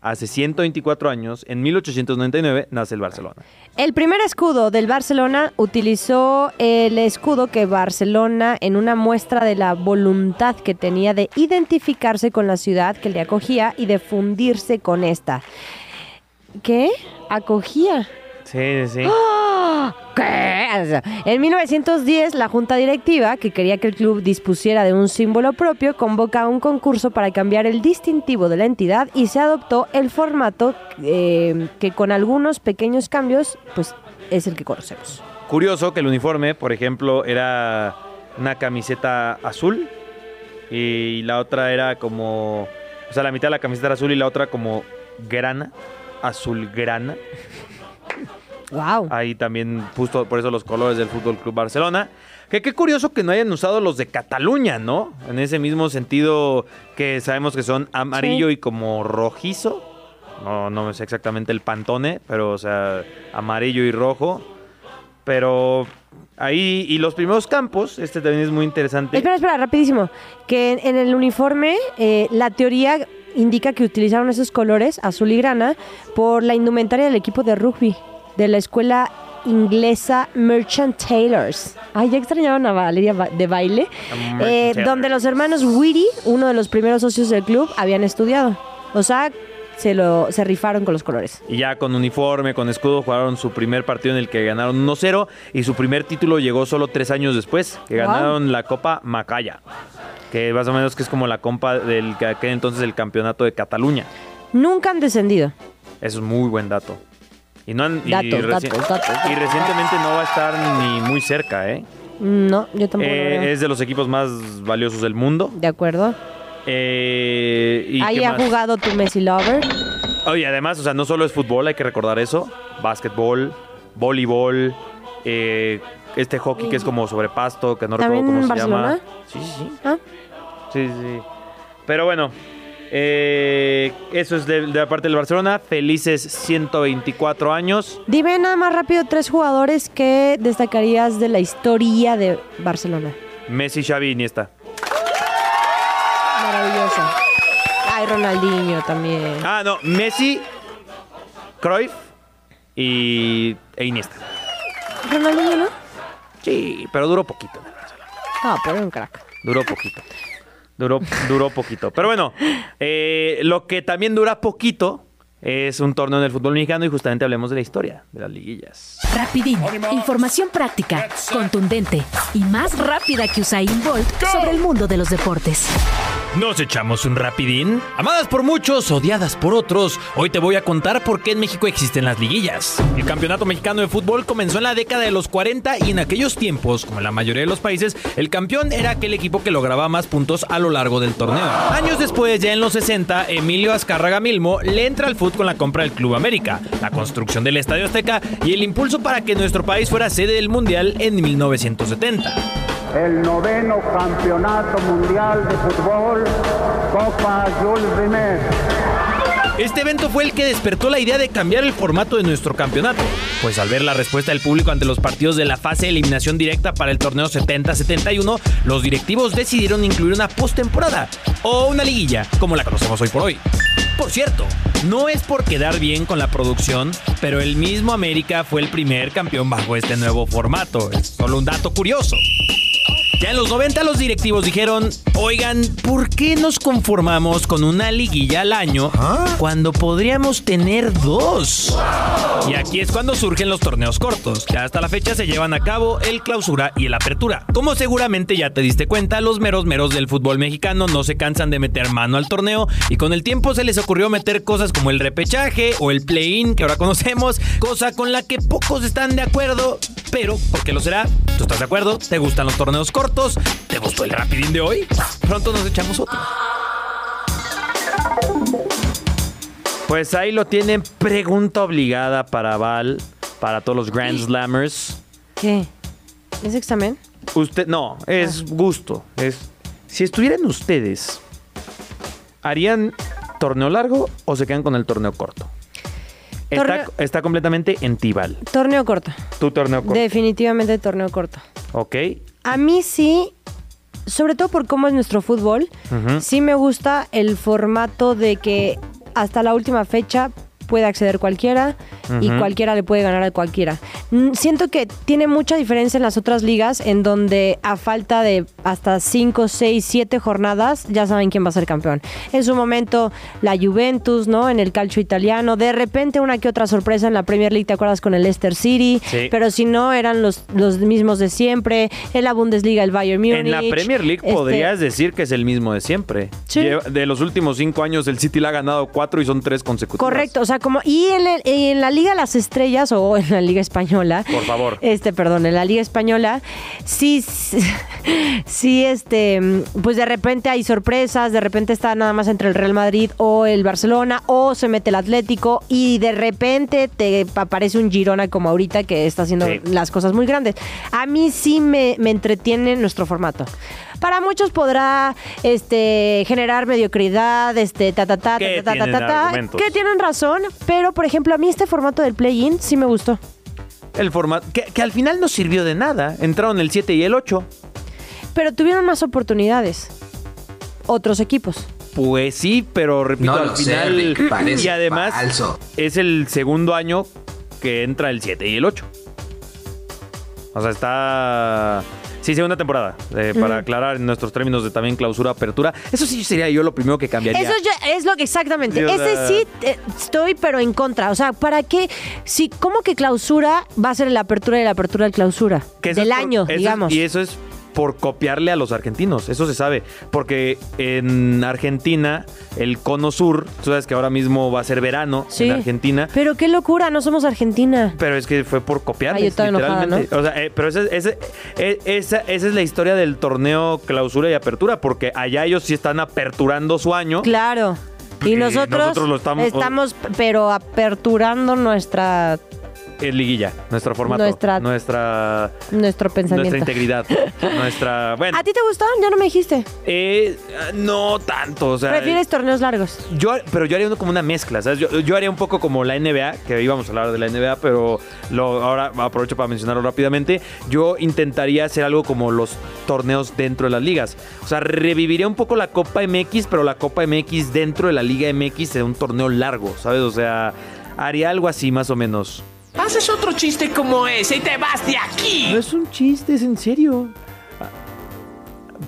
hace 124 años, en 1899, nace el Barcelona. El primer escudo del Barcelona utilizó el escudo que Barcelona en una muestra de la voluntad que tenía de identificarse con la ciudad que le acogía y de fundirse con esta. ¿Qué? Acogía. Sí, sí. ¡Ah! ¿Qué? En 1910, la junta directiva, que quería que el club dispusiera de un símbolo propio, convoca un concurso para cambiar el distintivo de la entidad y se adoptó el formato eh, que con algunos pequeños cambios, pues es el que conocemos. Curioso que el uniforme, por ejemplo, era una camiseta azul y la otra era como... O sea, la mitad de la camiseta era azul y la otra como grana, azul grana. Wow. Ahí también, justo por eso los colores del Fútbol Club Barcelona. Que qué curioso que no hayan usado los de Cataluña, ¿no? En ese mismo sentido que sabemos que son amarillo Sí. y como rojizo. No, no sé exactamente el pantone, pero o sea, amarillo y rojo. Pero ahí, y los primeros campos, este también es muy interesante. Espera, espera, rapidísimo. Que en, en el uniforme, eh, la teoría indica que utilizaron esos colores, azul y grana, por la indumentaria del equipo de rugby de la escuela inglesa Merchant Taylors. Ay, ya extrañaban a Valeria de baile. Eh, donde los hermanos Whitty, uno de los primeros socios del club, habían estudiado. O sea, se, lo, se rifaron con los colores. Y ya con uniforme, con escudo, jugaron su primer partido en el que ganaron 1-0 y su primer título llegó solo tres años después, que Wow. ganaron la Copa Macaya, que más o menos que es como la compa del que entonces el campeonato de Cataluña. Nunca han descendido. Eso es muy buen dato. Y, no han- y Datos, reci- datos, datos, y recientemente no va a estar ni muy cerca, ¿eh? No, yo tampoco. Eh, es de los equipos más valiosos del mundo. De acuerdo. Eh, ¿y Ahí ha más? jugado tu Messi Lover. Oye, además, o sea, no solo es fútbol, hay que recordar eso. Básquetbol, voleibol, eh, este hockey que es como sobre pasto, que no recuerdo ¿También cómo se Barcelona? llama. Sí, sí, sí. Ah. Sí, sí. Pero bueno, eh, eso es de, de la parte del Barcelona. Felices 124 años. Dime nada más rápido tres jugadores que destacarías de la historia de Barcelona. Messi, Xavi, Iniesta. Maravilloso. Ay, Ronaldinho también. Ah, no, Messi, Cruyff y e Iniesta. Ronaldinho, ¿no? Sí, pero duró poquito. Ah, pero era un crack. Duró poquito. Duró, duró poquito. Pero bueno, eh, lo que también dura poquito es un torneo en el fútbol mexicano y justamente hablemos de la historia de las liguillas. Rapidín, información práctica, contundente y más rápida que Usain Bolt sobre el mundo de los deportes. ¿Nos echamos un rapidín? Amadas por muchos, odiadas por otros, hoy te voy a contar por qué en México existen las liguillas. El Campeonato Mexicano de Fútbol comenzó en la década de los 40 y en aquellos tiempos, como en la mayoría de los países, el campeón era aquel equipo que lograba más puntos a lo largo del torneo. Años después, ya en los 60, Emilio Azcárraga Milmo le entra al fútbol con la compra del Club América, la construcción del Estadio Azteca y el impulso para que nuestro país fuera sede del Mundial en 1970. el noveno campeonato mundial de fútbol, Copa Jules Rimet. Este evento fue el que despertó la idea de cambiar el formato de nuestro campeonato, pues al ver la respuesta del público ante los partidos de la fase de eliminación directa para el torneo 70-71, los directivos decidieron incluir una postemporada o una liguilla, como la conocemos hoy por hoy. Por cierto, no es por quedar bien con la producción, pero el mismo América fue el primer campeón bajo este nuevo formato. Es solo un dato curioso. Ya en los 90 los directivos dijeron, oigan, ¿por qué nos conformamos con una liguilla al año cuando podríamos tener dos? Y aquí es cuando surgen los torneos cortos, que hasta la fecha se llevan a cabo el clausura y el apertura. Como seguramente ya te diste cuenta, los meros meros del fútbol mexicano no se cansan de meter mano al torneo y con el tiempo se les ocurrió meter cosas como el repechaje o el play-in que ahora conocemos, cosa con la que pocos están de acuerdo, pero ¿por qué lo será? ¿Tú estás de acuerdo? ¿Te gustan los torneos cortos? ¿Te gustó el rapidín de hoy? Pronto nos echamos otro. Pues ahí lo tienen. Pregunta obligada para Val, para todos los Grand Slammers. ¿Qué? ¿Es examen? Usted, no, es gusto. Es, si estuvieran ustedes, ¿harían torneo largo o se quedan con el torneo corto? Está completamente en Tibal. Torneo corto. Tu torneo corto. Definitivamente torneo corto. Ok. A mí sí, sobre todo por cómo es nuestro fútbol, sí me gusta el formato de que hasta la última fecha puede acceder cualquiera y cualquiera le puede ganar a cualquiera. Mm, Siento que tiene mucha diferencia en las otras ligas en donde a falta de hasta 5, 6, 7 jornadas ya saben quién va a ser campeón. En su momento la Juventus, ¿no? En el calcio italiano, de repente una que otra sorpresa en la Premier League, ¿te acuerdas con el Leicester City? Sí. Pero si no eran los, los mismos de siempre, en la Bundesliga el Bayern Múnich. En la Premier League este, podrías decir que es el mismo de siempre. Sí. De los últimos cinco años, el City le ha ganado cuatro y son tres consecutivos. Correcto, o sea, como. Y en, el- en la Liga Las Estrellas o en la Liga Española. Por favor. Este, perdón, en la Liga Española, sí, sí, este, pues de repente hay sorpresas, de repente está nada más entre el Real Madrid o el Barcelona, o se mete el Atlético, y de repente te aparece un Girona como ahorita que está haciendo Sí. las cosas muy grandes. A mí sí me, me entretiene nuestro formato. Para muchos podrá este, generar mediocridad, este, ta, ta, ta, Que ta, ta, ta, tienen ta, que tienen razón, pero por ejemplo, a mí este formato del play-in sí me gustó. El formato, que, que al final no sirvió de nada. Entraron el 7 y el 8. Pero tuvieron más oportunidades. Otros equipos. Pues sí, pero repito, No al sé, final. Parece y además, falso. es el segundo año que entra el 7 y el 8. O sea, está. Sí, segunda temporada. eh, Para aclarar en nuestros términos de también clausura, apertura. Eso sí sería yo lo primero que cambiaría. Eso ya es lo que exactamente. Ese sí eh, estoy, pero en contra. O sea, ¿para qué? Si, ¿cómo que clausura va a ser la apertura y la apertura del clausura? Que Del por- año, es- digamos. y eso es por copiarle a los argentinos, eso se sabe. Porque en Argentina, el cono sur, tú sabes que ahora mismo va a ser verano Sí. en Argentina. Pero qué locura, no somos Argentina. Pero es que fue por copiarles, Ay, yo estaba enojada, literalmente. O sea, eh, pero ese- ese- eh, esa, esa es la historia del torneo clausura y apertura, porque allá ellos sí están aperturando su año. Claro. Y Y nosotros, nosotros lo estamos- estamos, pero aperturando nuestra Es liguilla, nuestro formato, Nuestra- nuestra, nuestro pensamiento. nuestra integridad, nuestra... Bueno, ¿A ti te gustó? Ya no me dijiste. eh, no tanto, o sea... ¿Prefieres torneos largos? Yo, pero yo haría uno como una mezcla, ¿sabes? Yo, yo haría un poco como la NBA, que íbamos a hablar de la NBA, pero lo, ahora aprovecho para mencionarlo rápidamente. Yo intentaría hacer algo como los torneos dentro de las ligas. O sea, reviviría un poco la Copa MX, pero la Copa MX dentro de la Liga MX de un torneo largo, ¿sabes? O sea, haría algo así más o menos. Haces otro chiste como ese y te vas de aquí. No es un chiste, es en serio.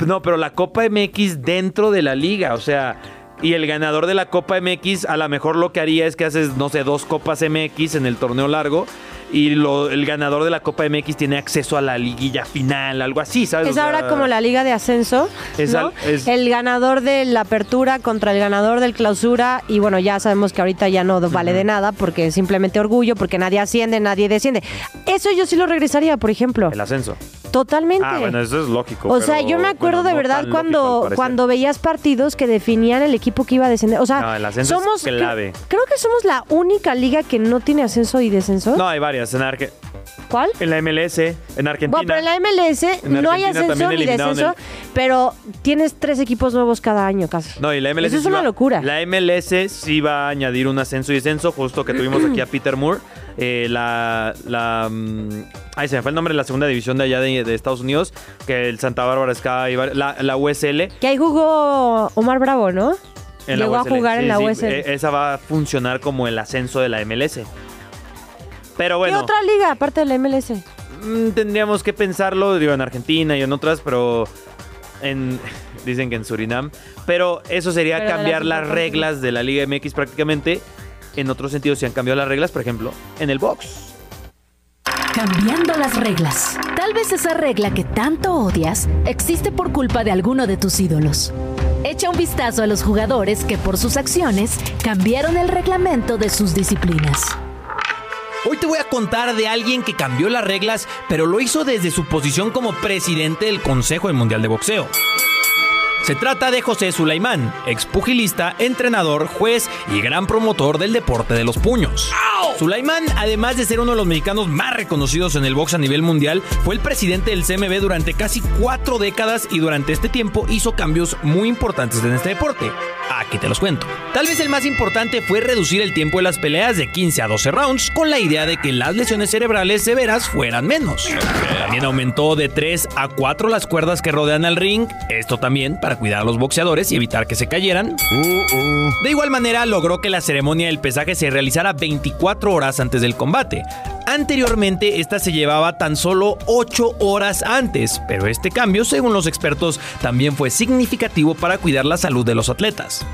No, pero la Copa MX dentro de la liga, o sea, y el ganador de la Copa MX a lo mejor lo que haría es que haces, no sé, dos Copas MX en el torneo largo y lo- el ganador de la Copa MX tiene acceso a la liguilla final, algo así, ¿sabes? Es O sea, ahora como la liga de ascenso. Es ¿no? al- es- El ganador de la apertura contra el ganador del clausura. Y bueno, ya sabemos que ahorita ya no vale de nada porque es simplemente orgullo, porque nadie asciende, nadie desciende. Eso yo sí lo regresaría, por ejemplo. El ascenso. Totalmente. Ah, bueno, eso es lógico. O sea, yo me acuerdo bueno, de verdad cuando, cuando veías partidos que definían el equipo que iba a descender. O sea, No, el ascenso es somos clave. cre- creo que somos la única liga que no tiene ascenso y descenso. No, hay varias. En, ¿Cuál? en la MLS, en Argentina. Bueno, pero en la MLS En no hay ascenso ni descenso, pero tienes tres equipos nuevos cada año casi. No, y la MLS Eso es sí una va- locura. La MLS sí va a añadir un ascenso y descenso, justo que tuvimos aquí a Peter Moore. Eh, la, la mm, ay, se me fue el nombre de la segunda división de allá de, de Estados Unidos, que el Santa Bárbara Sky, la, la USL. Que ahí jugó Omar Bravo, ¿no? En la Llegó a jugar en la sí, USL. eh, esa va a funcionar como el ascenso de la MLS. Pero ¿Qué bueno, otra liga aparte de la MLS? mm, tendríamos que pensarlo, digo, en Argentina y en otras, pero en dicen que en Surinam. Pero eso sería Pero cambiar las reglas de la Liga MX prácticamente. En otros sentidos se han cambiado las reglas, por ejemplo, en el box. Cambiando las reglas. Tal vez esa regla que tanto odias existe por culpa de alguno de tus ídolos. Echa un vistazo a los jugadores que por sus acciones cambiaron el reglamento de sus disciplinas. Hoy te voy a contar de alguien que cambió las reglas, pero lo hizo desde su posición como presidente del Consejo del Mundial de Boxeo. Se trata de José Sulaimán, expugilista, entrenador, juez y gran promotor del deporte de los puños. Sulaimán, además de ser uno de los mexicanos más reconocidos en el box a nivel mundial, fue el presidente del CMB durante casi cuatro décadas y durante este tiempo hizo cambios muy importantes en este deporte. Aquí te los cuento. Tal vez el más importante fue reducir el tiempo de las peleas de 15 a 12 rounds con la idea de que las lesiones cerebrales severas fueran menos. También aumentó de 3 a 4 las cuerdas que rodean al ring, esto también para cuidar a los boxeadores y evitar que se cayeran. De igual manera logró que la ceremonia del pesaje se realizara 24 horas antes del combate. Anteriormente esta se llevaba tan solo 8 horas antes, pero este cambio, según los expertos, también fue significativo para cuidar la salud de los atletas.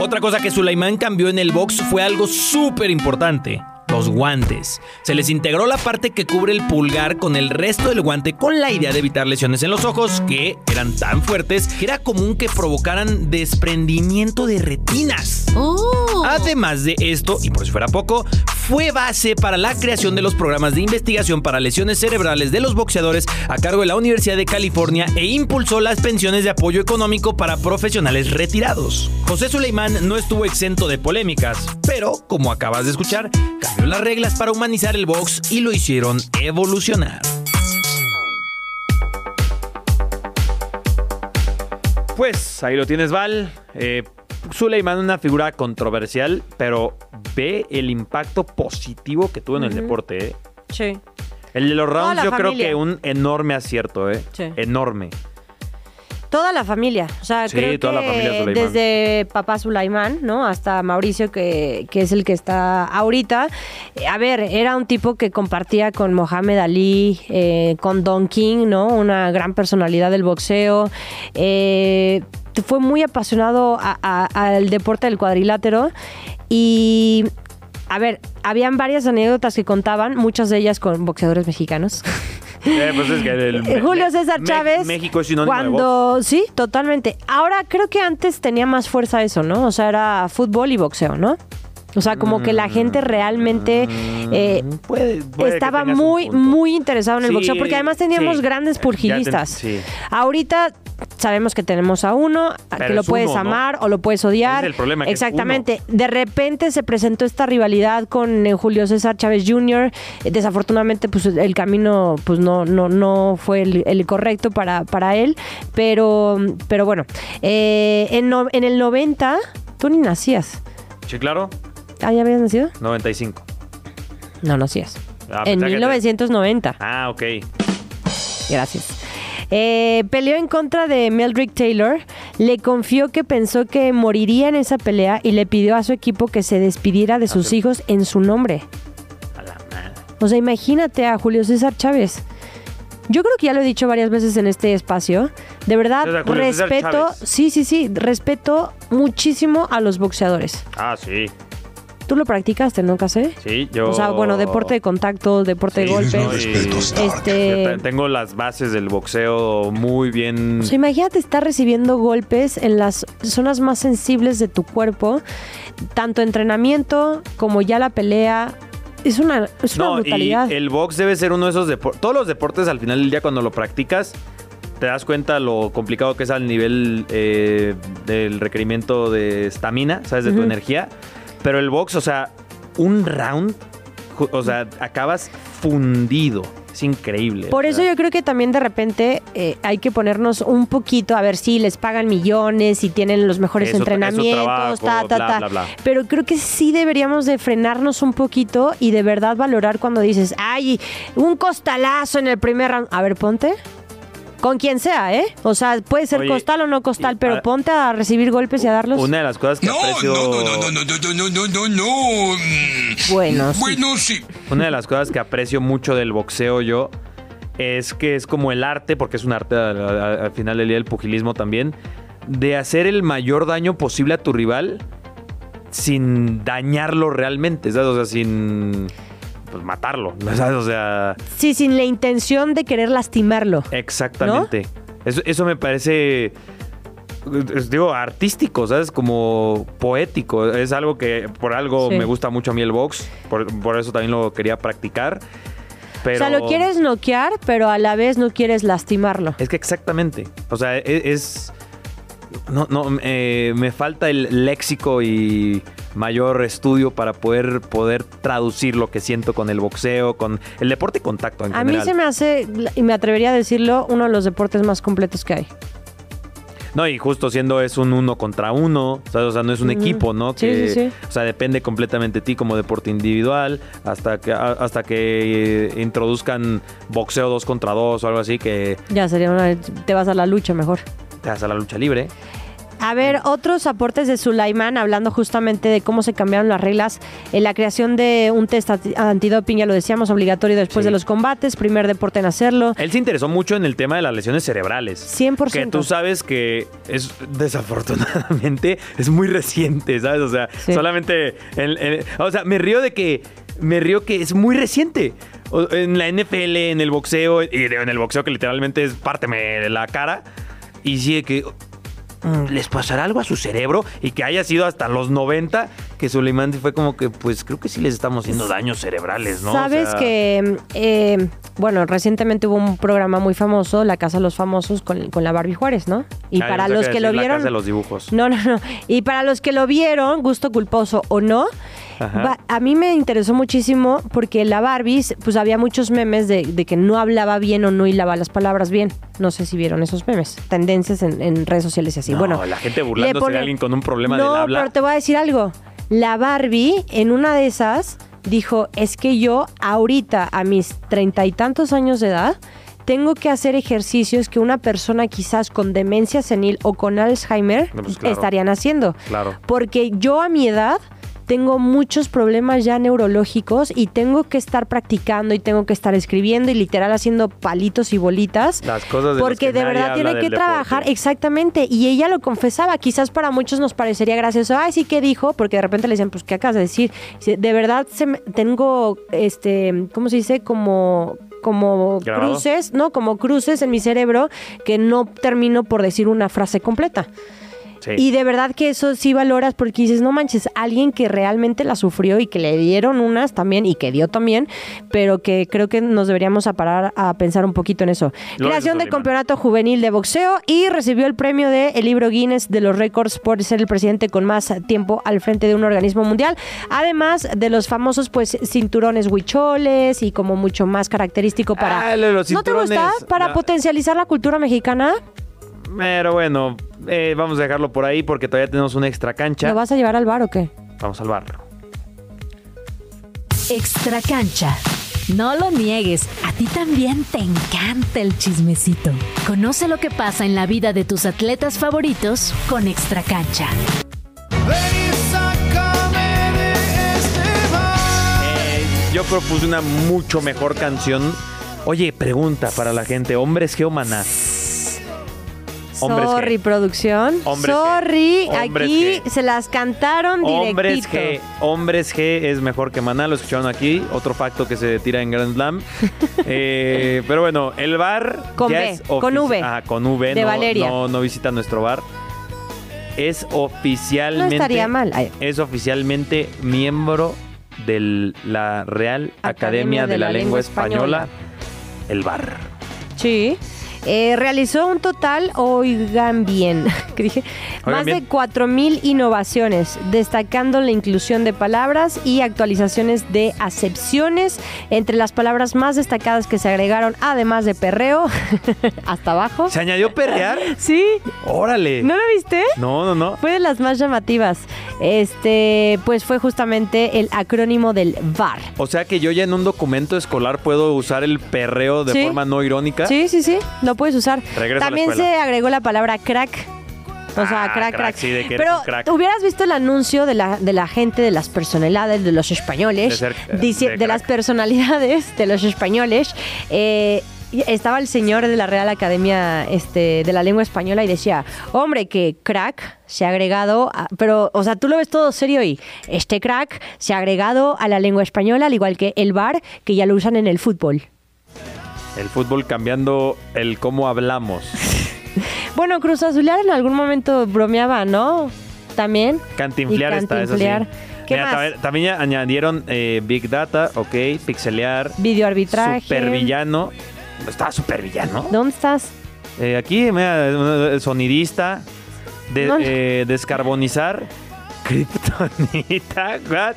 Otra cosa que Sulaimán cambió en el box fue algo súper importante. Los guantes. Se les integró la parte que cubre el pulgar con el resto del guante con la idea de evitar lesiones en los ojos que eran tan fuertes que era común que provocaran desprendimiento de retinas. Además de esto, y por si fuera poco, fue base para la creación de los programas de investigación para lesiones cerebrales de los boxeadores a cargo de la Universidad de California e impulsó las pensiones de apoyo económico para profesionales retirados. José Suleimán no estuvo exento de polémicas, pero, como acabas de escuchar, cambió las reglas para humanizar el box y lo hicieron evolucionar. Pues ahí lo tienes, Val. Eh, Suleiman, una figura controversial, pero ve el impacto positivo que tuvo en el deporte. ¿eh? Sí. El de los rounds yo creo que un enorme acierto, ¿eh? Sí. Enorme. Toda la familia, o sea, Sí, creo toda la que familia Sulaimán. desde papá Sulaimán, ¿no? Hasta Mauricio, que, que es el que está ahorita. Eh, A ver, era un tipo que compartía con Mohamed Ali, eh, con Don King, ¿no? Una gran personalidad del boxeo. Eh, fue muy apasionado a- a- al deporte del cuadrilátero y... A ver, habían varias anécdotas que contaban, muchas de ellas con boxeadores mexicanos. Eh, pues es que el- Eh, Julio César Chávez. México es sinónimo de box. Cuando, sí, totalmente. Ahora creo que antes tenía más fuerza eso, ¿no? O sea, era fútbol y boxeo, ¿no? O sea, como que la gente realmente eh, Mm, Puede- puede que estaba muy, muy interesado en el Sí, boxeo, porque además teníamos sí. grandes purgilistas. sí. Ahorita sabemos que tenemos a uno, Pero que lo es puedes uno, ¿no? amar o lo puedes odiar. Es el problema, que es Exactamente. De repente se presentó esta rivalidad con eh, Julio César Chávez Jr. Eh, Desafortunadamente, pues el camino pues no, no, no fue el, el correcto para, para él. Pero, pero bueno, eh, en, no- en el 90, tú ni nacías. Sí, claro. ¿Ah, ya habías nacido? 95. No nacías. Ah, en pensaba que te- 1990. Ah, ok. Gracias. Eh, peleó en contra de Meldrick Taylor, le confió que pensó que moriría en esa pelea y le pidió a su equipo que se despidiera de sus hijos en su nombre. O sea, imagínate a Julio César Chávez. Yo creo que ya lo he dicho varias veces en este espacio. De verdad, respeto, sí, sí, sí, respeto muchísimo a los boxeadores. Ah, sí. ¿Tú lo practicaste, no, Casé? Sí, yo. O sea, bueno, deporte de contacto, deporte de golpes. no, y- Este- Tengo las bases del boxeo muy bien. O sea, imagínate estar recibiendo golpes en las zonas más sensibles de tu cuerpo, tanto entrenamiento como ya la pelea. Es una, es una no, brutalidad. y el box debe ser uno de esos deportes. Todos los deportes, al final del día, cuando lo practicas, te das cuenta lo complicado que es al nivel eh, del requerimiento de estamina, ¿sabes? De tu energía. Pero el box, o sea, un round, o sea, acabas fundido. Es increíble. Por eso yo creo que también de repente eh, hay que ponernos un poquito, a ver si les pagan millones y tienen los mejores entrenamientos, trabajo, ta, ta, bla, ta. bla, bla. Pero creo que sí deberíamos de frenarnos un poquito y de verdad valorar cuando dices, ay, un costalazo en el primer round. A ver, ponte. Con quien sea, ¿eh? O sea, puede ser Oye, costal o no costal, pero ponte a recibir golpes y a darlos. Una de las cosas que aprecio. no, no, no, no, no, no, no, no. mm, Bueno, sí. Bueno, sí. Una de las cosas que aprecio mucho del boxeo yo es que es como el arte, porque es un arte al, al- al final del día del pugilismo también, de hacer el mayor daño posible a tu rival sin dañarlo realmente, ¿sabes? O sea, sin pues, matarlo, ¿sabes? O sea, Sí, sin la intención de querer lastimarlo. exactamente. Eso, eso me parece, digo, artístico, ¿sabes? Como poético. Es algo que por algo Sí. me gusta mucho a mí el box, por, por eso también lo quería practicar. Pero... O sea, lo quieres noquear, pero a la vez no quieres lastimarlo. Es que exactamente. O sea, e- es. no, no, eh, me falta el léxico y mayor estudio para poder, poder traducir lo que siento con el boxeo, con el deporte de contacto en A mí general. se me hace, y me atrevería a decirlo, uno de los deportes más completos que hay. No, y justo siendo es un uno contra uno, ¿sabes? o sea, no es un equipo, ¿no? Sí, Que, sí, sí. O sea, depende completamente de ti como deporte individual, hasta que, a- hasta que eh, introduzcan boxeo dos contra dos o algo así, que Ya sería una, te vas a la lucha mejor. te das a la lucha libre. A ver, otros aportes de Sulaimán, hablando justamente de cómo se cambiaron las reglas en la creación de un test anti- antidoping, ya lo decíamos, obligatorio después de los combates, primer deporte en hacerlo. Él se interesó mucho en el tema de las lesiones cerebrales. 100%. Que tú sabes que es desafortunadamente es muy reciente, ¿sabes? O sea, Sí. solamente el- o sea, me río de que me río que es muy reciente. En la NFL, en el boxeo y en el boxeo que literalmente es párteme de la cara y sí que les pasará algo a su cerebro y que haya sido hasta los 90 que Suleiman fue como que pues creo que sí les estamos haciendo daños cerebrales, ¿no? O Sabes sea, que, eh, bueno, recientemente hubo un programa muy famoso, La Casa de los Famosos, con, con la Barbie Juárez, ¿no? Y Ah, para los que, decir lo la vieron... casa de los dibujos. No, no, no. Y para los que lo vieron, gusto culposo o no, Ajá. a mí me interesó muchísimo porque la Barbie, pues había muchos memes de, de que no hablaba bien o no hilaba las palabras bien. No sé si vieron esos memes. Tendencias en, en redes sociales y así. No, bueno, la gente burlándose pone- de alguien con un problema no, del habla. pero te voy a decir algo. La Barbie, en una de esas, dijo, es que yo ahorita, a mis treinta y tantos años de edad, tengo que hacer ejercicios que una persona quizás con demencia senil o con Alzheimer No, pues claro. estarían haciendo. Claro. Porque yo a mi edad tengo muchos problemas ya neurológicos y tengo que estar practicando y tengo que estar escribiendo y literal haciendo palitos y bolitas. Las cosas de Porque que de verdad tiene que deporte. trabajar exactamente. Y ella lo confesaba. Quizás para muchos nos parecería gracioso. Ay, sí, ¿qué dijo? Porque de repente le decían, pues, ¿qué acabas de decir? De verdad se me- tengo, este, ¿cómo se dice? Como como ¿Grabado? cruces, no, como cruces en mi cerebro que no termino por decir una frase completa. Sí. Y de verdad que eso sí valoras porque dices, no manches, alguien que realmente la sufrió y que le dieron unas también y que dio también, pero que creo que nos deberíamos a parar a pensar un poquito en eso. Creación de Solimán. campeonato juvenil de boxeo y recibió el premio del el libro Guinness de los récords por ser el presidente con más tiempo al frente de un organismo mundial, además de los famosos pues cinturones huicholes y como mucho más característico para... Ah, de ¿No te gusta? Para potencializar la cultura mexicana, Pero bueno, eh, vamos a dejarlo por ahí porque todavía tenemos una extra cancha. ¿lo vas a llevar al bar o qué? Vamos al bar. Extra cancha. No lo niegues, a ti también te encanta el chismecito. Conoce lo que pasa en la vida de tus atletas favoritos con Extra cancha. Eh, yo propuse una mucho mejor canción. Oye, pregunta para la gente: ¿Hombres G o Maná? Hombres Sorry, G. producción. Hombres Sorry, G. Aquí G. se las cantaron Hombres directito. G. Hombres G es mejor que Maná, lo escucharon aquí. Otro facto que se tira en Grand Slam. Eh, pero bueno, el bar. Con ya B, es con V. Ah, con V. De no, Valeria. No, no visita nuestro bar. Es oficialmente. No estaría mal. Ay. Es oficialmente miembro de la Real Academia, de, la, Lengua Española, el bar. Sí. Eh, realizó un total, oigan bien, que dije, Oigan más bien. de 4.000 innovaciones, destacando la inclusión de palabras y actualizaciones de acepciones. Entre las palabras más destacadas que se agregaron, además de perreo, hasta abajo. ¿Se añadió perrear? Sí. ¡Órale! ¿No lo viste? No, no, no. Fue de las más llamativas. Este, pues fue justamente el acrónimo del VAR. O sea que yo ya en un documento escolar puedo usar el perreo de Sí. forma no irónica. Sí, sí, sí, lo puedes usar. Regreso a la También se agregó la palabra crack. O sea, Ah, crack, crack, crack. sí, de que Pero crack. hubieras visto el anuncio de la, de la gente, de las personalidades, de los españoles, De ser, eh, dice- de de, las personalidades de los españoles. eh, estaba el señor de la Real Academia este, de la Lengua Española y decía, hombre, que crack se ha agregado, a- pero, o sea, tú lo ves todo serio y este crack se ha agregado a la lengua española, al igual que el bar, que ya lo usan en el fútbol. El fútbol cambiando el cómo hablamos. Bueno, Cruz Azulear en algún momento bromeaba, ¿no? También. Cantinflear Y está, eso sí. cantinflear. ¿Qué Mira, más? También ya añadieron eh, Big Data, ok, pixelear, Videoarbitraje. supervillano. ¿Estaba supervillano? ¿Dónde estás? Eh, aquí, mira, sonidista, de- No. eh, descarbonizar, kriptonita, what?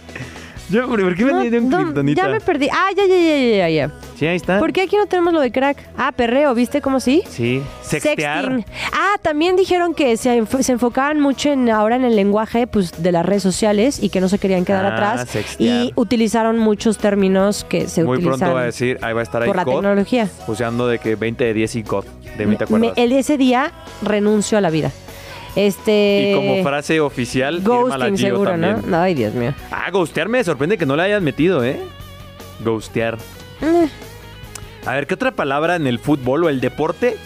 Yo, ¿Por qué me No, no, kriptonita? ya me perdí. Ah, ya, ya, ya, ya, ya. Sí, ahí está. ¿Por qué aquí no tenemos lo de crack? Ah, perreo, ¿viste cómo sí? Sí, sextear. Sexting. Ah, también dijeron que se, enf- se enfocaban mucho en ahora en el lenguaje pues, de las redes sociales y que no se querían quedar Ah, atrás. sextear. Y utilizaron muchos términos que se Muy utilizan pronto va a decir, ahí va a estar ahí por la God, tecnología. usando de que 20 de 10 y God. De mí te acuerdas. Me- el ese día renuncio a la vida. Este. y como frase oficial, la Ghosting seguro, también. ¿no? Ay, Dios mío. Ah, ghostear me sorprende que no le hayas metido, ¿eh? Ghostear. Eh, A ver, ¿qué otra palabra en el fútbol o el deporte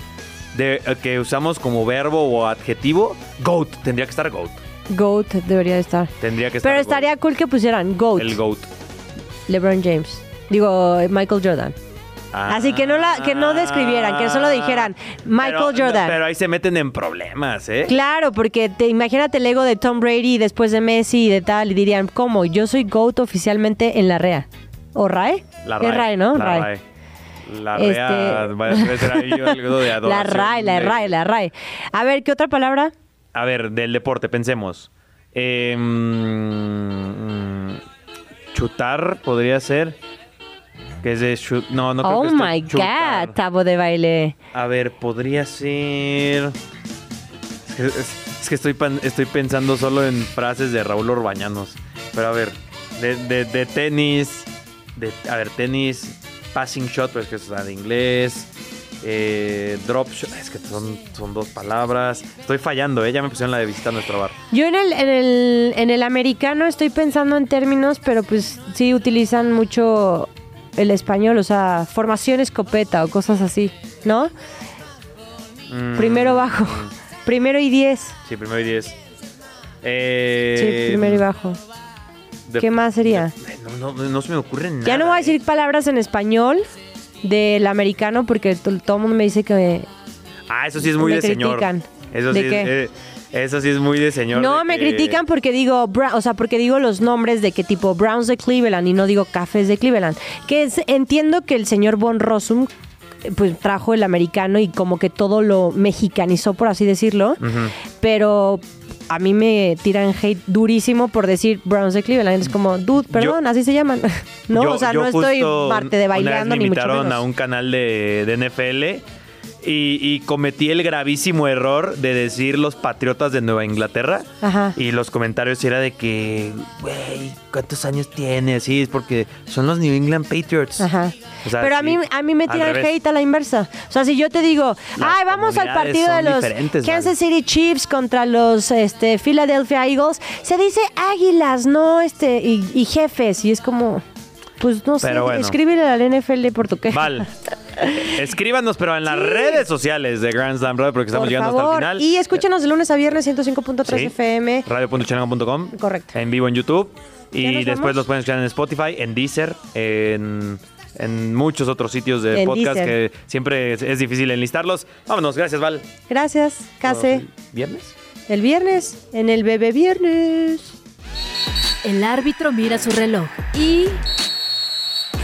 de, eh, que usamos como verbo o adjetivo? Goat. Tendría que estar goat. Goat debería de estar. Tendría que estar Pero goat. estaría cool que pusieran Goat. El goat. LeBron James. Digo, Michael Jordan. Así que no la, que no describieran, que solo dijeran Michael Ah. Pero- Jordan. Pero ahí se meten en problemas, ¿eh? Claro, porque te imagínate el ego de Tom Brady después de Messi y de tal, y dirían, ¿cómo? Yo soy GOAT oficialmente en la REA. ¿O RAE? La Es RAE, ¿no? La RAE. RAE. La Este- REA va a ser ahí algo de La RAE, la RAE, la RAE. A ver, ¿qué otra palabra? A ver, del deporte, pensemos. Eh, mm, chutar podría ser. Que es de chut- No, no creo oh que esté my. God, tabo de baile. A ver, podría ser. Es que, es- es que estoy, pan- estoy pensando solo en frases de Raúl Orbañanos. Pero a ver, de, de- de tenis. De, a ver, tenis. Passing shot, pues que es de inglés. Eh, drop shot. Es que son, son dos palabras. Estoy fallando, ¿eh? Ya me pusieron la de visitar nuestro bar. Yo en el, en el, en el americano estoy pensando en términos, pero pues sí utilizan mucho el español, o sea, formación escopeta o cosas así, ¿no? Mm, Primero bajo. Primero y diez. Sí, primero y diez. Eh, Sí, primero y bajo. de- ¿Qué más sería? No, no, no se me ocurre nada. Ya no voy a decir palabras en español del americano porque to- todo el mundo me dice que... Ah, eso sí es muy de señor. critican. Eso ¿De sí, qué? Es, eh, eso sí es muy de señor. No, de me que- critican porque digo, o sea, porque digo los nombres de que tipo Browns de Cleveland y no digo Cafés de Cleveland. Que es- entiendo que el señor Von Rossum pues trajo el americano y como que todo lo mexicanizó, por así decirlo, pero a mí me tiran hate durísimo por decir Browns de Cleveland. Es como, dude, perdón, así se llaman. no, Yo- o sea, no estoy parte de una vez bailando me ni mucho invitaron menos. a un canal de, de NFL y, y cometí el gravísimo error de decir los Patriotas de Nueva Inglaterra. Ajá. Y los comentarios era de que, güey, ¿cuántos años tienes? Sí, es porque son los New England Patriots. Ajá. O sea, Pero a mí, a mí me tiran revés. hate a la inversa. O sea, si yo te digo, ay, vamos al partido de los Kansas City Chiefs contra los este, Philadelphia Eagles, se dice águilas, no este, y, y jefes. Y es como, pues no sé, Pero bueno. escríbele al NFL por tu queja. Val, escríbanos, pero en las redes sociales de Grand Slam, brother, porque estamos Por llegando hasta el final. Y escúchanos de lunes a viernes 105.3 Sí. FM. Radio.chilango.com. Correcto. En vivo en YouTube. ¿Ya Y nos después vamos? los pueden escuchar en Spotify, en Deezer, en, en muchos otros sitios de En podcast Deezer. que siempre es, es difícil enlistarlos. Vámonos, gracias, Val. Gracias, Case. ¿Viernes? El viernes, en el bebé viernes. El árbitro mira su reloj y...